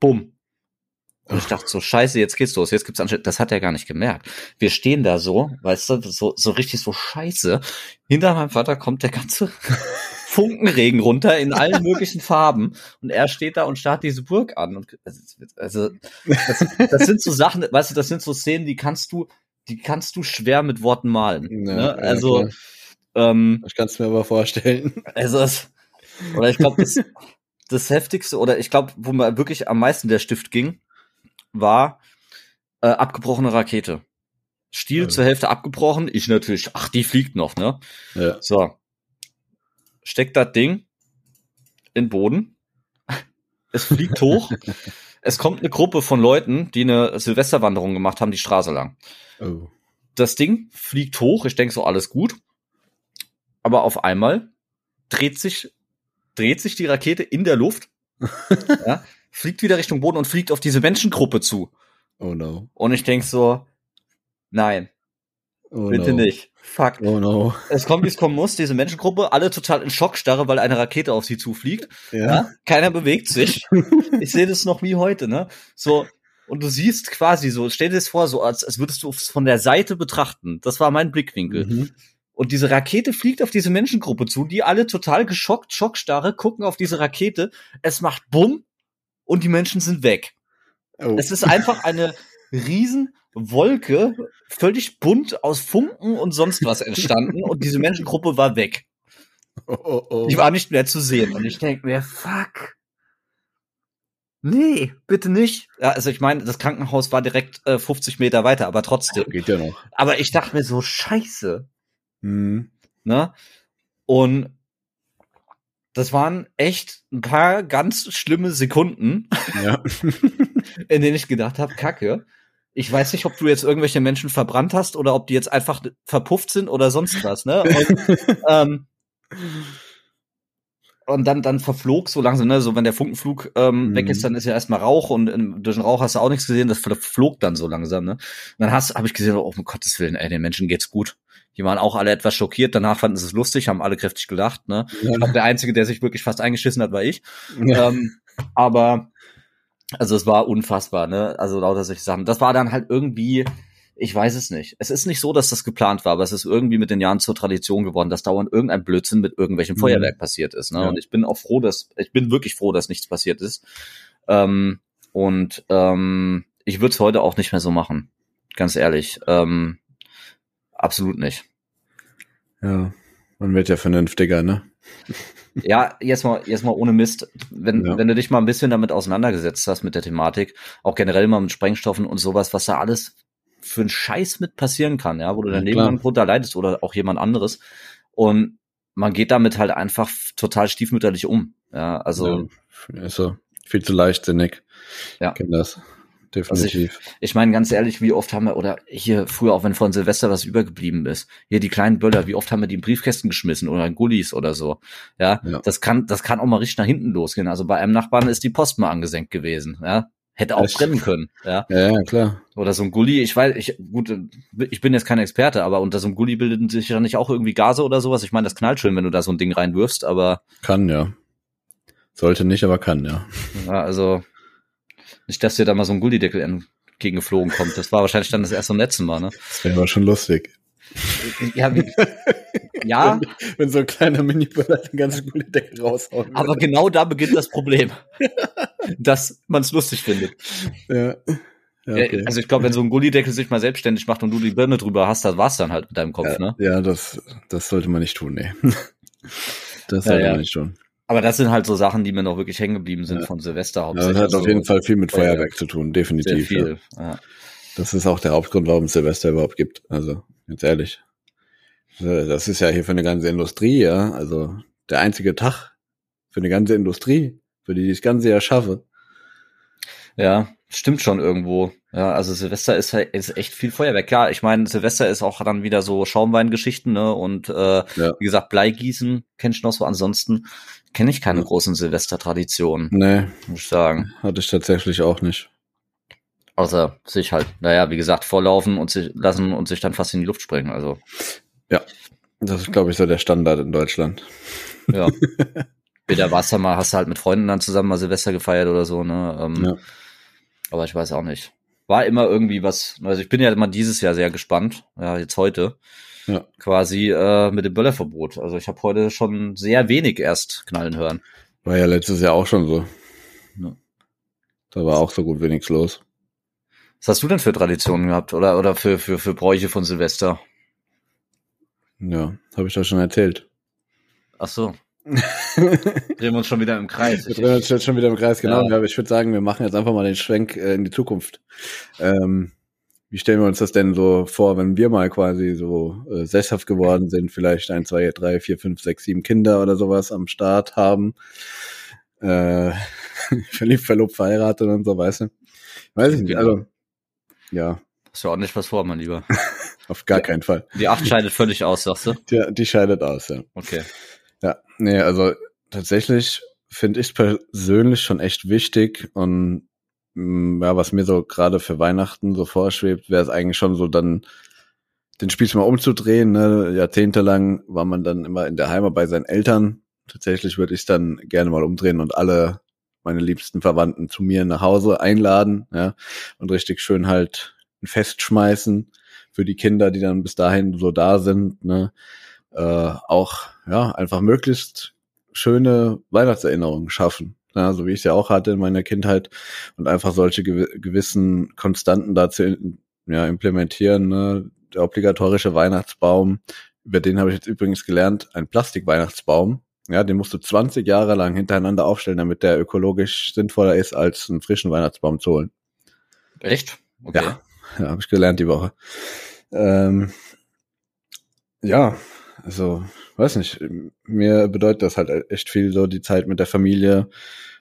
Bumm. Und ich dachte so, scheiße, jetzt geht's los, jetzt gibt's Anschluss. Das hat er gar nicht gemerkt. Wir stehen da so, weißt du, so, so richtig so scheiße. Hinter meinem Vater kommt der ganze Funkenregen runter in allen möglichen Farben und er steht da und starrt diese Burg an. Und also das, das sind so Sachen, weißt du, das sind so Szenen, die kannst du, die kannst du schwer mit Worten malen. Ja, ne? Also ja, ähm, ich kann es mir aber vorstellen. Also das, oder ich glaube, das, das heftigste oder ich glaube, wo mir wirklich am meisten der Stift ging, war äh, abgebrochene Rakete. Stiel ja. zur Hälfte abgebrochen. Ich natürlich, ach, die fliegt noch, ne? Ja. So steckt das Ding in den Boden. Es fliegt hoch. es kommt eine Gruppe von Leuten, die eine Silvesterwanderung gemacht haben, die Straße lang. Oh. Das Ding fliegt hoch. Ich denke so, alles gut. aber auf einmal dreht sich, dreht sich die Rakete in der Luft, ja, fliegt wieder Richtung Boden und fliegt auf diese Menschengruppe zu. Oh no. Und ich denk so, nein, Oh bitte no. nicht. Fuck. Oh no. Es kommt, wie es kommen muss, diese Menschengruppe, alle total in Schockstarre, weil eine Rakete auf sie zufliegt. Ja. Ja? Keiner bewegt sich. Ich sehe das noch wie heute, ne? So, und du siehst quasi so, stell dir das vor, so als, als würdest du es von der Seite betrachten. Das war mein Blickwinkel. Mhm. Und diese Rakete fliegt auf diese Menschengruppe zu, die alle total geschockt, schockstarre, gucken auf diese Rakete. Es macht Bumm und die Menschen sind weg. Oh. Es ist einfach eine riesen Wolke, völlig bunt aus Funken und sonst was entstanden und diese Menschengruppe war weg. oh, oh, oh. Die war nicht mehr zu sehen. Und ich denke mir, fuck. Nee, bitte nicht. Ja, also ich meine, das Krankenhaus war direkt äh, 50 Meter weiter, aber trotzdem. Geht ja noch. Aber ich dachte mir so, scheiße. Mhm. Ne? Und das waren echt ein paar ganz schlimme Sekunden, Ja. in denen ich gedacht habe, Kacke. Ich weiß nicht, ob du jetzt irgendwelche Menschen verbrannt hast oder ob die jetzt einfach verpufft sind oder sonst was, ne? Und, ähm, und dann, dann verflog so langsam, ne? So wenn der Funkenflug ähm, Mhm. weg ist, dann ist ja erstmal Rauch und ähm, durch den Rauch hast du auch nichts gesehen, das flog dann so langsam, ne? Und dann hast habe ich gesehen, oh um Gottes Willen, ey, den Menschen geht's gut. Die waren auch alle etwas schockiert, danach fanden sie es lustig, haben alle kräftig gelacht, ne? Ich glaube, der Einzige, der sich wirklich fast eingeschissen hat, war ich. ja. Ähm, aber also es war unfassbar, ne? Also lauter solche Sachen. Das war dann halt irgendwie, ich weiß es nicht. Es ist nicht so, dass das geplant war, aber es ist irgendwie mit den Jahren zur Tradition geworden, dass dauernd irgendein Blödsinn mit irgendwelchem Mhm. Feuerwerk passiert ist. Ne? Ja. Und ich bin auch froh, dass ich bin wirklich froh, dass nichts passiert ist. Ähm, und ähm, ich würde es heute auch nicht mehr so machen, ganz ehrlich. Ähm, absolut nicht. ja. Man wird ja vernünftiger, ne? Ja, jetzt mal, jetzt mal ohne Mist. Wenn, Ja. wenn du dich mal ein bisschen damit auseinandergesetzt hast mit der Thematik, auch generell mal mit Sprengstoffen und sowas, was da alles für einen Scheiß mit passieren kann, ja, wo du Ja. Leben lang drunter leidest oder auch jemand anderes. Und man geht damit halt einfach total stiefmütterlich um. Ja, also ja. Ist so. Viel zu leichtsinnig. Ja. Ich kenn das. Definitiv. ich meine ganz ehrlich, wie oft haben wir, oder hier früher auch wenn von Silvester was übergeblieben ist, hier die kleinen Böller, wie oft haben wir die in Briefkästen geschmissen oder in Gullis oder so. Ja, Ja. das kann, das kann auch mal richtig nach hinten losgehen. Also bei einem Nachbarn ist die Post mal angesenkt gewesen. Ja, hätte auch Echt? brennen können. Ja, ja, ja, klar. oder so ein Gully. Ich weiß, ich gut, ich bin jetzt kein Experte, aber unter so einem Gully bilden sich ja nicht auch irgendwie Gase oder sowas. Ich meine, das knallt schön, wenn du da so ein Ding reinwirfst, aber Kann, ja. Sollte nicht, aber kann, ja. ja, also nicht, dass dir da mal so ein Gullideckel entgegengeflogen kommt. Das war wahrscheinlich dann das erste und letzte Mal, ne? Das wäre aber schon lustig. Ja, wie, ja Wenn so ein kleiner Mini-Böller den ganzen Gullideckel raushauen aber genau da beginnt das Problem. dass man es lustig findet. Ja. ja okay. Also ich glaube, wenn so ein Gullideckel sich mal selbstständig macht und du die Birne drüber hast, das war's dann halt mit deinem Kopf, ja, ne? ja, das, das sollte man nicht tun, nee. Das sollte ja. man nicht tun. Aber das sind halt so Sachen, die mir noch wirklich hängen geblieben sind Ja. von Silvester Ja, hauptsächlich. das hat auf jeden Fall viel mit Feuerwerk. Zu tun, sehr definitiv. Ja. viel. Ja. Das ist auch der Hauptgrund, warum es Silvester überhaupt gibt. Also, ganz ehrlich. Das ist ja hier für eine ganze Industrie, ja. Also, der einzige Tag für eine ganze Industrie, für die ich das ganze Jahr schaffe. ja, stimmt schon irgendwo. Ja, also Silvester ist halt ist echt viel Feuerwerk. Ja, ich meine, Silvester ist auch dann wieder so Schaumweingeschichten, ne? Und äh, Ja. wie gesagt, Bleigießen kenn ich noch so. Ansonsten kenne ich keine Ja. großen Silvester-Traditionen, Nee, muss ich sagen. hatte ich tatsächlich auch nicht. Außer sich halt, naja, wie gesagt, vorlaufen und sich lassen und sich dann fast in die Luft sprengen. Also, Das ist, glaube ich, so der Standard in Deutschland. ja. Weder warst du mal, hast du halt mit Freunden dann zusammen mal Silvester gefeiert oder so, ne? Ähm, Ja. Aber ich weiß auch nicht. War immer irgendwie was, also ich bin ja mal dieses Jahr sehr gespannt, ja, jetzt heute, Ja. quasi äh, mit dem Böllerverbot. Also ich habe heute schon sehr wenig erst knallen hören. War ja letztes Jahr auch schon so. Ja. Da war auch so gut wenig los. Was hast du denn für Traditionen gehabt oder, oder für, für, für Bräuche von Silvester? Ja, habe ich doch schon erzählt. Ach so. Drehen wir uns schon wieder im Kreis. Wir drehen uns jetzt schon wieder im Kreis, genau. Ja. Ja. ich würde sagen, wir machen jetzt einfach mal den Schwenk äh, in die Zukunft. Ähm, wie stellen wir uns das denn so vor, wenn wir mal quasi so äh, sesshaft geworden sind, vielleicht ein, zwei, drei, vier, fünf, sechs, sieben Kinder oder sowas am Start haben, äh, verliebt, verlobt, verheiratet und so, weißt du? Weiß ich nicht, Genau. also, ja, Hast du ordentlich was vor, mein Lieber. Auf gar keinen Fall. Die acht scheidet völlig aus, sagst du? Die, die scheidet aus, ja. Okay. Ja, nee, also tatsächlich finde ich persönlich schon echt wichtig und ja, was mir so gerade für Weihnachten so vorschwebt, wäre es eigentlich schon so dann den Spieß mal umzudrehen. Ne? Jahrzehntelang war man dann immer in der Heimat bei seinen Eltern. Tatsächlich würde ich dann gerne mal umdrehen und alle meine liebsten Verwandten zu mir nach Hause einladen, ja, und richtig schön halt ein Fest schmeißen für die Kinder, die dann bis dahin so da sind, ne, äh, auch ja einfach möglichst schöne Weihnachtserinnerungen schaffen, ja, so wie ich es ja auch hatte in meiner Kindheit und einfach solche gew gewissen Konstanten dazu ja, implementieren, ne, der obligatorische Weihnachtsbaum, über den habe ich jetzt übrigens gelernt, ein Plastikweihnachtsbaum, ja, den musst du 20 Jahre lang hintereinander aufstellen, damit der ökologisch sinnvoller ist, als einen frischen Weihnachtsbaum zu holen. Echt? Okay. Ja, ja habe ich gelernt die Woche. Ähm, ja, also, weiß nicht, mir bedeutet das halt echt viel, so die Zeit mit der Familie,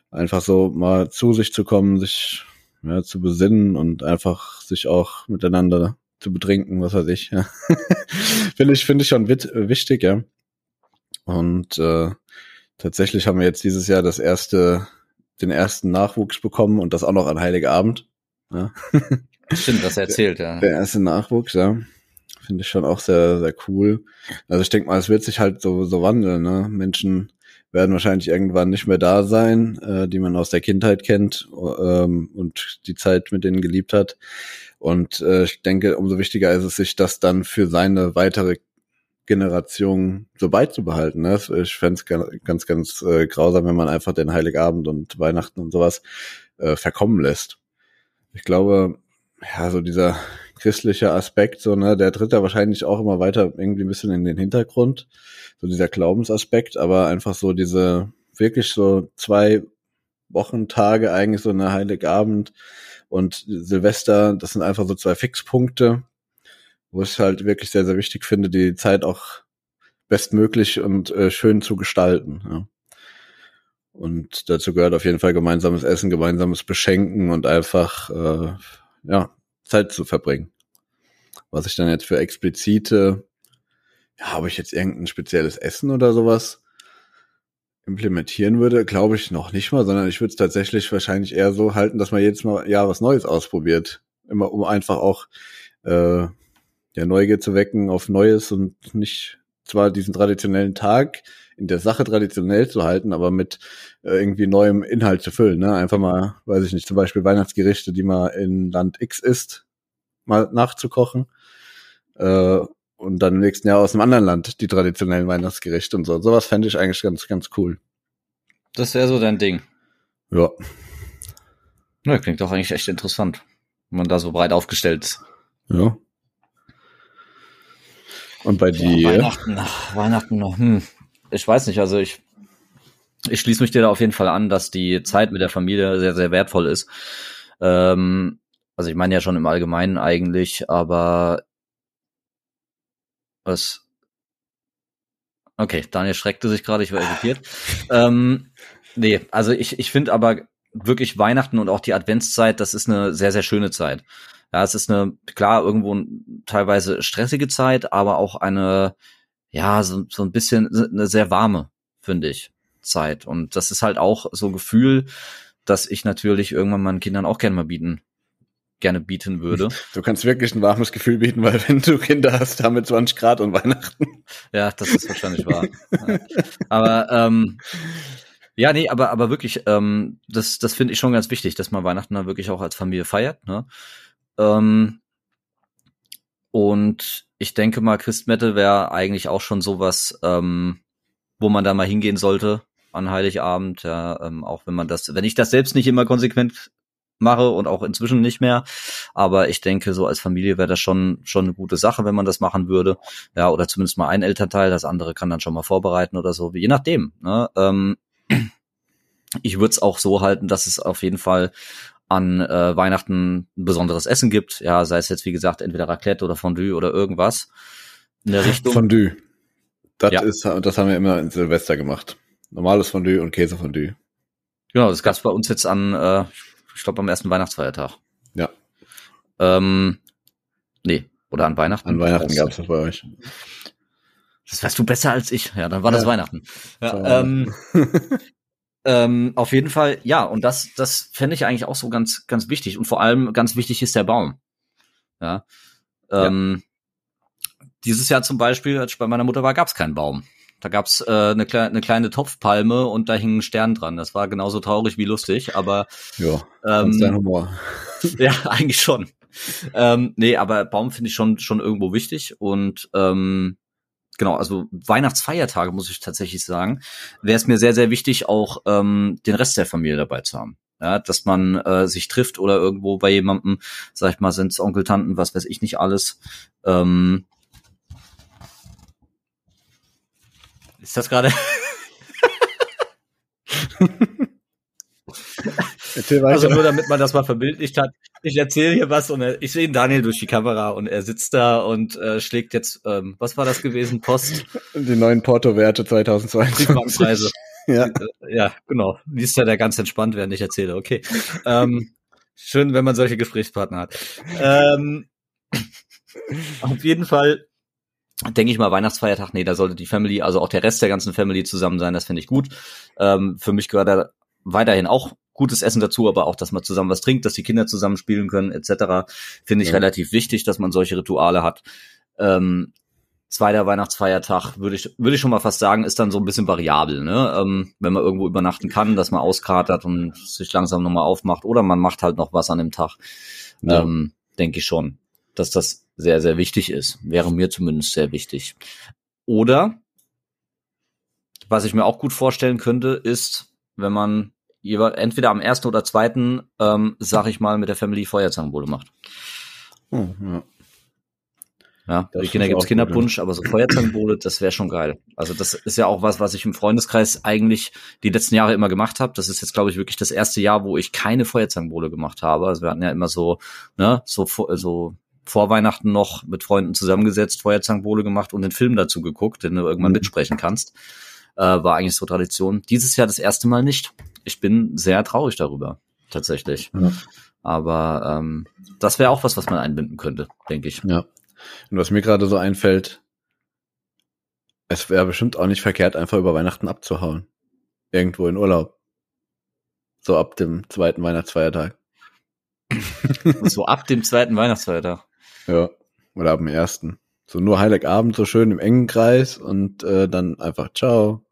einfach so mal zu sich zu kommen, sich ja, zu besinnen und einfach sich auch miteinander zu betrinken, was weiß ich. Ja. finde ich, finde ich schon wichtig, ja. Und äh, tatsächlich haben wir jetzt dieses Jahr das erste, den ersten Nachwuchs bekommen und das auch noch an Heiligabend. Ja. Stimmt, das erzählt, ja. Der erste Nachwuchs, ja. Finde ich schon auch sehr, sehr cool. Also ich denke mal, es wird sich halt so, so wandeln, ne? Menschen werden wahrscheinlich irgendwann nicht mehr da sein, äh, die man aus der Kindheit kennt ähm, und die Zeit mit denen geliebt hat. Und äh, ich denke, umso wichtiger ist es, sich das dann für seine weitere Generation so beizubehalten. Ne? Ich fände es ganz, ganz, äh, grausam, wenn man einfach den Heiligabend und Weihnachten und sowas äh, verkommen lässt. Ich glaube, ja, so dieser christliche Aspekt, so, ne, der tritt da wahrscheinlich auch immer weiter irgendwie ein bisschen in den Hintergrund. So dieser Glaubensaspekt, aber einfach so diese wirklich so zwei Wochentage eigentlich so eine Heiligabend und Silvester, das sind einfach so zwei Fixpunkte, wo ich halt wirklich sehr, sehr wichtig finde, die Zeit auch bestmöglich und äh, schön zu gestalten. Ja. Und dazu gehört auf jeden Fall gemeinsames Essen, gemeinsames Beschenken und einfach äh, ja Zeit zu verbringen. Was ich dann jetzt für explizite, ja, habe ich jetzt irgendein spezielles Essen oder sowas implementieren würde, glaube ich noch nicht mal, sondern ich würde es tatsächlich wahrscheinlich eher so halten, dass man jedes Mal ja was Neues ausprobiert. Immer um einfach auch äh, ja, Neugier zu wecken auf Neues und nicht zwar diesen traditionellen Tag in der Sache traditionell zu halten, aber mit äh, irgendwie neuem Inhalt zu füllen. Ne? Einfach mal, weiß ich nicht, zum Beispiel Weihnachtsgerichte, die man in Land X isst, mal nachzukochen. Äh, und dann im nächsten Jahr aus einem anderen Land die traditionellen Weihnachtsgerichte und so. Sowas fände ich eigentlich ganz, ganz cool. Das wäre so dein Ding. Ja. Na, klingt doch eigentlich echt interessant, wenn man da so breit aufgestellt ist. Ja. Und bei dir? Ja, Weihnachten, Weihnachten, hm. Ich weiß nicht, also ich, ich schließe mich dir da auf jeden Fall an, dass die Zeit mit der Familie sehr, sehr wertvoll ist. Ähm, also ich meine ja schon im Allgemeinen eigentlich, aber was? Okay, Daniel schreckte sich gerade, ich war irritiert. ähm, nee, also ich, ich finde aber wirklich Weihnachten und auch die Adventszeit, das ist eine sehr, sehr schöne Zeit. Ja, es ist eine, klar, irgendwo teilweise stressige Zeit, aber auch eine, ja, so, so ein bisschen eine sehr warme, finde ich, Zeit. Und das ist halt auch so ein Gefühl, dass ich natürlich irgendwann meinen Kindern auch gerne mal bieten gerne bieten würde. Du kannst wirklich ein warmes Gefühl bieten, weil wenn du Kinder hast, haben wir 20 Grad und Weihnachten. Ja, das ist wahrscheinlich wahr. Ja. Aber ähm, ja, nee, aber aber wirklich, ähm, das das finde ich schon ganz wichtig, dass man Weihnachten dann wirklich auch als Familie feiert. Ne? Ähm, und ich denke mal, Christmette wäre eigentlich auch schon sowas, ähm, wo man da mal hingehen sollte an Heiligabend, ja, ähm, auch wenn man das, wenn ich das selbst nicht immer konsequent mache und auch inzwischen nicht mehr. Aber ich denke, so als Familie wäre das schon, schon eine gute Sache, wenn man das machen würde. Ja, oder zumindest mal ein Elternteil, das andere kann dann schon mal vorbereiten oder so, je nachdem. Ne? Ähm, ich würde es auch so halten, dass es auf jeden Fall an äh, Weihnachten ein besonderes Essen gibt. Ja, sei es jetzt, wie gesagt, entweder Raclette oder Fondue oder irgendwas in der Richtung. Fondue. Das ja. ist, das haben wir immer in Silvester gemacht. Normales Fondue und Käsefondue. Genau, das gab's bei uns jetzt an, äh, ich glaube, am ersten Weihnachtsfeiertag. Ja. Ähm, nee, Oder an Weihnachten? An Weihnachten gab es das bei euch. Das weißt du besser als ich. Ja, dann war ja. das Weihnachten. Ja, ähm, ähm, auf jeden Fall, ja, und das, das fände ich eigentlich auch so ganz, ganz wichtig. Und vor allem ganz wichtig ist der Baum. Ja. Ähm, ja. Dieses Jahr zum Beispiel, als ich bei meiner Mutter war, gab es keinen Baum. Da gab's äh, eine, kle eine kleine Topfpalme und da hing ein Stern dran. Das war genauso traurig wie lustig, aber ja, ähm, dein Humor. ja, eigentlich schon. ähm, nee, aber Baum finde ich schon schon irgendwo wichtig und ähm, genau, also Weihnachtsfeiertage muss ich tatsächlich sagen, wäre es mir sehr sehr wichtig, auch ähm, den Rest der Familie dabei zu haben. Ja, dass man äh, sich trifft oder irgendwo bei jemandem, sag ich mal, sind's Onkel, Tanten, was weiß ich nicht alles. Ähm, Ist das gerade? also nur damit man das mal verbildlicht hat. Ich erzähle hier was und er, ich sehe Daniel durch die Kamera und er sitzt da und äh, schlägt jetzt, ähm, was war das gewesen? Post? Die neuen Porto-Werte 2022. Ja. Äh, ja, genau. Liest ja der ganz entspannt, während ich erzähle. Okay. Ähm, schön, wenn man solche Gesprächspartner hat. Ähm, auf jeden Fall denke ich mal, Weihnachtsfeiertag, nee, da sollte die Family, also auch der Rest der ganzen Family zusammen sein, das finde ich gut. Ähm, für mich gehört da weiterhin auch gutes Essen dazu, aber auch, dass man zusammen was trinkt, dass die Kinder zusammen spielen können, etc. Finde ich ja. relativ wichtig, dass man solche Rituale hat. Ähm, zweiter Weihnachtsfeiertag würde ich würde ich schon mal fast sagen, ist dann so ein bisschen variabel, ne? Ähm, wenn man irgendwo übernachten kann, dass man auskatert und sich langsam nochmal aufmacht, oder man macht halt noch was an dem Tag. Ja. Ähm, denke ich schon, dass das sehr, sehr wichtig ist. Wäre mir zumindest sehr wichtig. Oder, was ich mir auch gut vorstellen könnte, ist, wenn man entweder am ersten oder zweiten, ähm, sag ich mal, mit der Family Feuerzangenbowle macht. Oh, ja. Ja, für die Kinder gibt's Kinderpunsch, aber so Feuerzangenbowle, das wäre schon geil. Also das ist ja auch was, was ich im Freundeskreis eigentlich die letzten Jahre immer gemacht habe. Das ist jetzt, glaube ich, wirklich das erste Jahr, wo ich keine Feuerzangenbowle gemacht habe. Also wir hatten ja immer so, ne, so, so vor Weihnachten noch mit Freunden zusammengesetzt, Feuerzangenbowle gemacht und den Film dazu geguckt, den du irgendwann mhm. mitsprechen kannst. Äh, war eigentlich so Tradition. Dieses Jahr das erste Mal nicht. Ich bin sehr traurig darüber, tatsächlich. Ja. Aber ähm, das wäre auch was, was man einbinden könnte, denke ich. Ja. Und was mir gerade so einfällt, es wäre bestimmt auch nicht verkehrt, einfach über Weihnachten abzuhauen. Irgendwo in Urlaub. So ab dem zweiten Weihnachtsfeiertag. so ab dem zweiten Weihnachtsfeiertag. Ja, oder ab dem ersten. So nur Heiligabend, so schön im engen Kreis und äh, dann einfach ciao.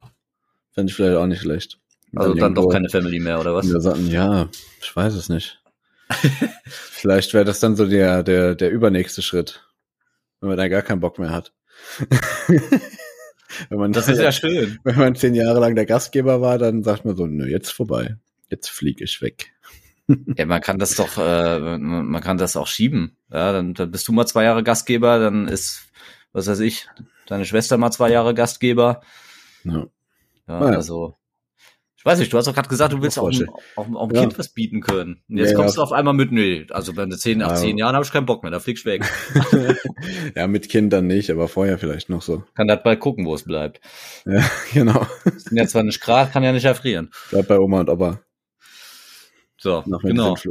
Fände ich vielleicht auch nicht schlecht. Also dann, dann doch keine Family mehr, oder was? Wir sagten, ja, ich weiß es nicht. vielleicht wäre das dann so der, der, der übernächste Schritt. Wenn man da gar keinen Bock mehr hat. wenn man, das ist ja schön. Wenn man zehn Jahre lang der Gastgeber war, dann sagt man so, nö, jetzt vorbei. Jetzt fliege ich weg. Ja, man kann das doch, äh, man kann das auch schieben. Ja, dann, dann bist du mal zwei Jahre Gastgeber, dann ist, was weiß ich, deine Schwester mal zwei Jahre Gastgeber. Ja. Ja, ja. also. Ich weiß nicht, du hast doch gerade gesagt, du willst auch, dem. Kind was bieten können. Und jetzt ja, kommst du auf einmal mit, nee, also bei zehn, nach zehn Jahren habe ich keinen Bock mehr, da fliegst du weg. ja, mit Kindern nicht, aber vorher vielleicht noch so. Kann das bald gucken, wo es bleibt. Ja, genau. Sind ja zwar nicht Grad, kann ja nicht erfrieren. Bleibt bei Oma und Opa. So, Nach genau.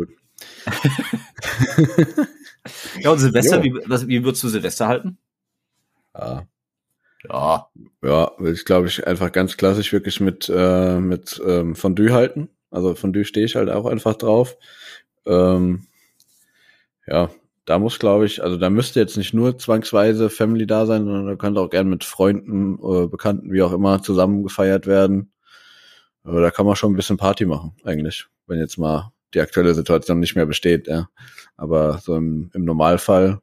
ja, und Silvester, jo. wie, was, wie würdest du Silvester halten? Ja. Ja. Ja, will ich glaube ich einfach ganz klassisch wirklich mit, äh, mit ähm, Fondue halten. Also Fondue stehe ich halt auch einfach drauf. Ähm, ja, da muss glaube ich, also da müsste jetzt nicht nur zwangsweise Family da sein, sondern da könnte auch gern mit Freunden, äh, Bekannten, wie auch immer, zusammen gefeiert werden. Aber da kann man schon ein bisschen Party machen, eigentlich wenn jetzt mal die aktuelle Situation nicht mehr besteht, ja. Aber so im, im Normalfall,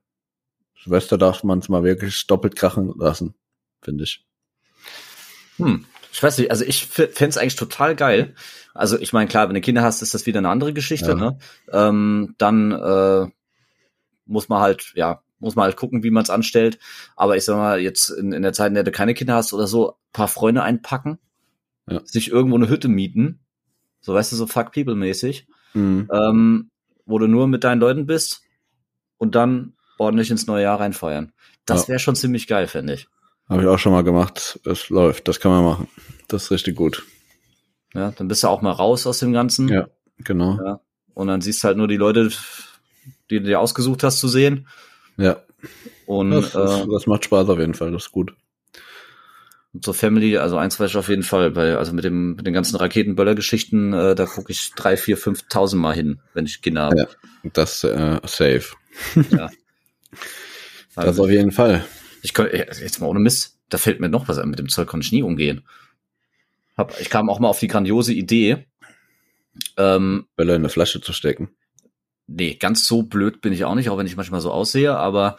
Silvester darf man es mal wirklich doppelt krachen lassen, finde ich. Hm. Ich weiß nicht, also ich fände es eigentlich total geil. Also ich meine, klar, wenn du Kinder hast, ist das wieder eine andere Geschichte, ja. ne? Ähm, dann äh, muss man halt, ja, muss man halt gucken, wie man es anstellt. Aber ich sag mal, jetzt in, in der Zeit, in der du keine Kinder hast oder so, paar Freunde einpacken, ja. sich irgendwo eine Hütte mieten so weißt du, so Fuck People-mäßig. Mhm. Ähm, wo du nur mit deinen Leuten bist und dann ordentlich ins neue Jahr reinfeuern. Das wäre schon ziemlich geil, finde ich. Habe ich auch schon mal gemacht. Es läuft, das kann man machen. Das ist richtig gut. Ja, dann bist du auch mal raus aus dem Ganzen. Ja, genau. Ja. Und dann siehst du halt nur die Leute, die du dir ausgesucht hast zu sehen. Ja. Und Das, das, äh, das macht Spaß auf jeden Fall, das ist gut. zur Family, also eins weiß ich auf jeden Fall, weil also mit dem mit den ganzen Raketenböller-Geschichten, äh, da gucke ich drei, vier, fünftausend Mal hin, wenn ich Kinder habe. Ja. Das äh, safe. Ja. Das Also, auf jeden Fall. Ich könnte jetzt mal ohne Mist, da fällt mir noch was an. Mit dem Zeug konnte ich nie umgehen. Hab, ich kam auch mal auf die grandiose Idee. Ähm, Böller in eine Flasche zu stecken. nee, ganz so blöd bin ich auch nicht, auch wenn ich manchmal so aussehe, aber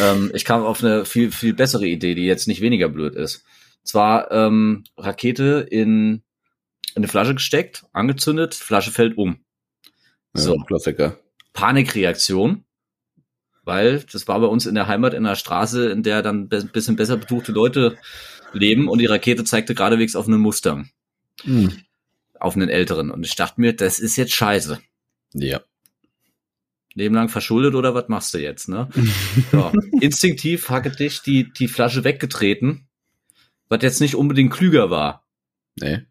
ähm, ich kam auf eine viel, viel bessere Idee, die jetzt nicht weniger blöd ist. Zwar ähm, Rakete in, in eine Flasche gesteckt, angezündet, Flasche fällt um. Ja, So, Klassiker. Panikreaktion, weil das war bei uns in der Heimat in einer Straße, in der dann ein bisschen besser betuchte Leute leben und die Rakete zeigte geradewegs auf einen Mustang, Hm. auf einen älteren. Und ich dachte mir, das ist jetzt scheiße. Ja. Leben lang verschuldet oder was machst du jetzt, ne? Ja. Instinktiv hacke dich die, die Flasche weggetreten, was jetzt nicht unbedingt klüger war. Nee.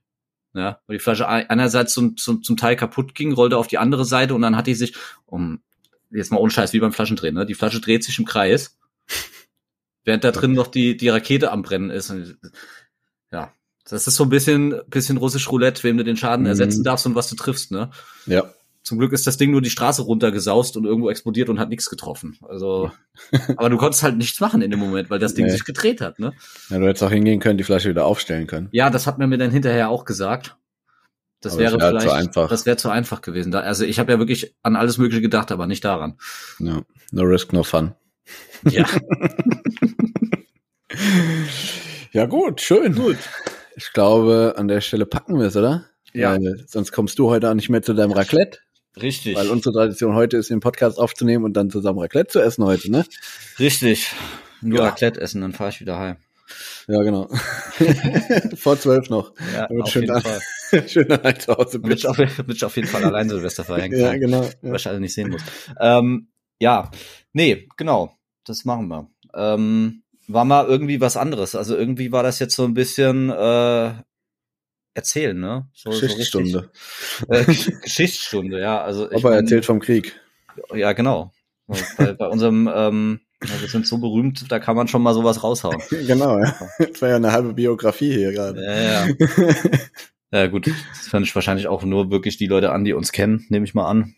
Ja, weil die Flasche ei- einerseits zum, zum, zum Teil kaputt ging, rollte auf die andere Seite und dann hat die sich, um jetzt mal ohne Scheiß, wie beim Flaschendrehen, ne? Die Flasche dreht sich im Kreis, während da drin noch die, die Rakete am Brennen ist. Und, ja, das ist so ein bisschen, bisschen russisch Roulette, wem du den Schaden Mhm. ersetzen darfst und was du triffst, ne? Ja. Zum Glück ist das Ding nur die Straße runtergesaust und irgendwo explodiert und hat nichts getroffen. Also, aber du konntest halt nichts machen in dem Moment, weil das Ding Nee. sich gedreht hat, ne? ja. Du hättest auch hingehen können, die Flasche wieder aufstellen können. Ja, das hat man mir dann hinterher auch gesagt. Das Aber wäre das wär zu vielleicht, einfach. das wäre zu einfach gewesen. Da, also ich habe ja wirklich an alles Mögliche gedacht, aber nicht daran. Ja. No risk, no fun. Ja, Ja, gut, schön. Gut. Ich glaube, an der Stelle packen wir es, oder? Ja. Weil sonst kommst du heute auch nicht mehr zu deinem Raclette. richtig, Weil unsere Tradition heute ist, den Podcast aufzunehmen und dann zusammen Raclette zu essen heute, ne? richtig. Nur Ja. Raclette essen, dann fahre ich wieder heim. Ja, genau. Vor zwölf noch. Ja, auf schön jeden an- Fall. Schön allein zu Hause Damit ich, bist. auf, damit ich auf jeden Fall allein Silvester kann. Ja, genau. Ja. was ich alle nicht sehen muss. Ähm, ja, nee, genau, das machen wir. Ähm, war mal irgendwie was anderes. Also irgendwie war das jetzt so ein bisschen äh, erzählen, ne? So, Geschichtsstunde. So äh, Geschichtsstunde, ja. Also ich mein, erzählt vom Krieg. Ja, genau. Bei, bei unserem, ähm, ja, wir sind so berühmt, da kann man schon mal sowas raushauen. genau, ja. Das war ja eine halbe Biografie hier gerade. Ja, ja. Ja, gut, das fand ich wahrscheinlich auch nur wirklich die Leute an, die uns kennen, nehme ich mal an.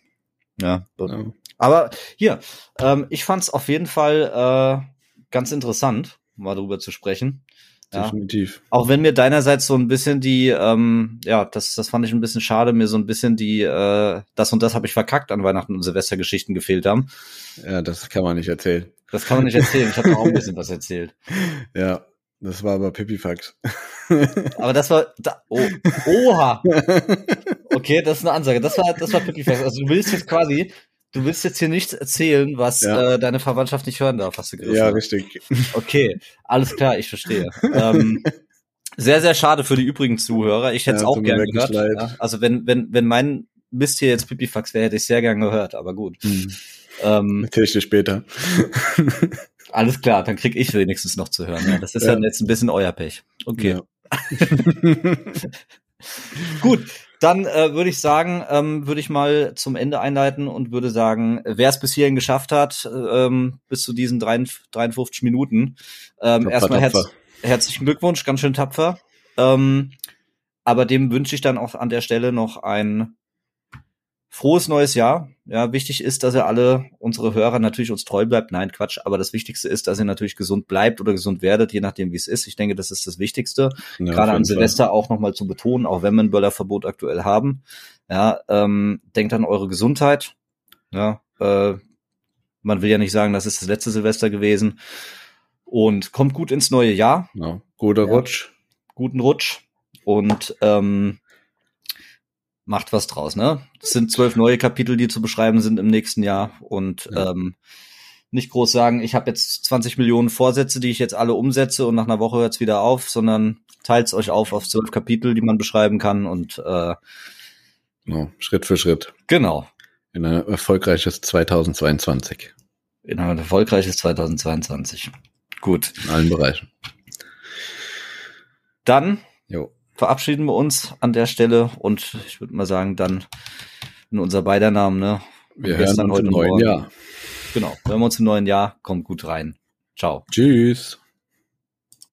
Ja. Ja. Aber hier, ähm, ich fand es auf jeden Fall äh, ganz interessant, mal darüber zu sprechen. Ja. Definitiv. Auch wenn mir deinerseits so ein bisschen die, ähm, ja, das, das fand ich ein bisschen schade, mir so ein bisschen die, äh, das und das habe ich verkackt an Weihnachten und Silvestergeschichten gefehlt haben. Ja, das kann man nicht erzählen. Das kann man nicht erzählen. Ich habe auch ein bisschen was erzählt. Ja, das war aber Pipifax. Aber das war, da, oh, oha. Okay, das ist eine Ansage. Das war, das war Pipifax. Also du willst jetzt quasi, du willst jetzt hier nichts erzählen, was Ja. äh, deine Verwandtschaft nicht hören darf, hast du gerissen. ja, richtig. Okay, alles klar, ich verstehe. ähm, sehr, sehr schade für die übrigen Zuhörer. Ich hätte es Ja, auch tut mir gern wirklich gehört. Ja, also wenn, wenn, wenn mein Mist hier jetzt Pipifax wäre, hätte ich sehr gern gehört, aber gut. Hm. Ähm, Erzähl ich dir später. alles klar, dann krieg ich wenigstens noch zu hören. Ja, das ist ja. Ja. jetzt ein bisschen euer Pech. Okay. Gut, dann äh, würde ich sagen, ähm, würde ich mal zum Ende einleiten und würde sagen, wer es bis hierhin geschafft hat, ähm, bis zu diesen 53 53 Minuten, ähm, Tapfer, erstmal herz herzlichen Glückwunsch, ganz schön tapfer. Ähm, aber dem wünsche ich dann auch an der Stelle noch ein frohes neues Jahr. Ja, wichtig ist, dass ihr alle unsere Hörer natürlich uns treu bleibt. Nein, Quatsch. Aber das Wichtigste ist, dass ihr natürlich gesund bleibt oder gesund werdet, je nachdem, wie es ist. Ich denke, das ist das Wichtigste Ja, gerade an Silvester auch nochmal zu betonen, auch wenn wir ein Böllerverbot aktuell haben. Ja, ähm, denkt an eure Gesundheit. Ja, äh, man will ja nicht sagen, das ist das letzte Silvester gewesen. Und kommt gut ins neue Jahr, Fall. Genau. Guter Ja. Rutsch. guten Rutsch und ähm, macht was draus. Ne, es sind zwölf neue Kapitel, die zu beschreiben sind im nächsten Jahr und Ja. ähm, nicht groß sagen, ich habe jetzt 20 Millionen Vorsätze, die ich jetzt alle umsetze und nach einer Woche hört's wieder auf, sondern teilt euch auf auf zwölf Kapitel, die man beschreiben kann und äh, Genau. Schritt für Schritt. genau In ein erfolgreiches 2022. in ein erfolgreiches 2022. Gut, In allen Bereichen. dann Jo. Verabschieden wir uns an der Stelle und ich würde mal sagen, dann in unser beider Namen, ne? Wir Gestern, hören uns heute im neuen Morgen. Jahr. Genau, wenn wir uns im neuen Jahr, kommt gut rein. Ciao. Tschüss.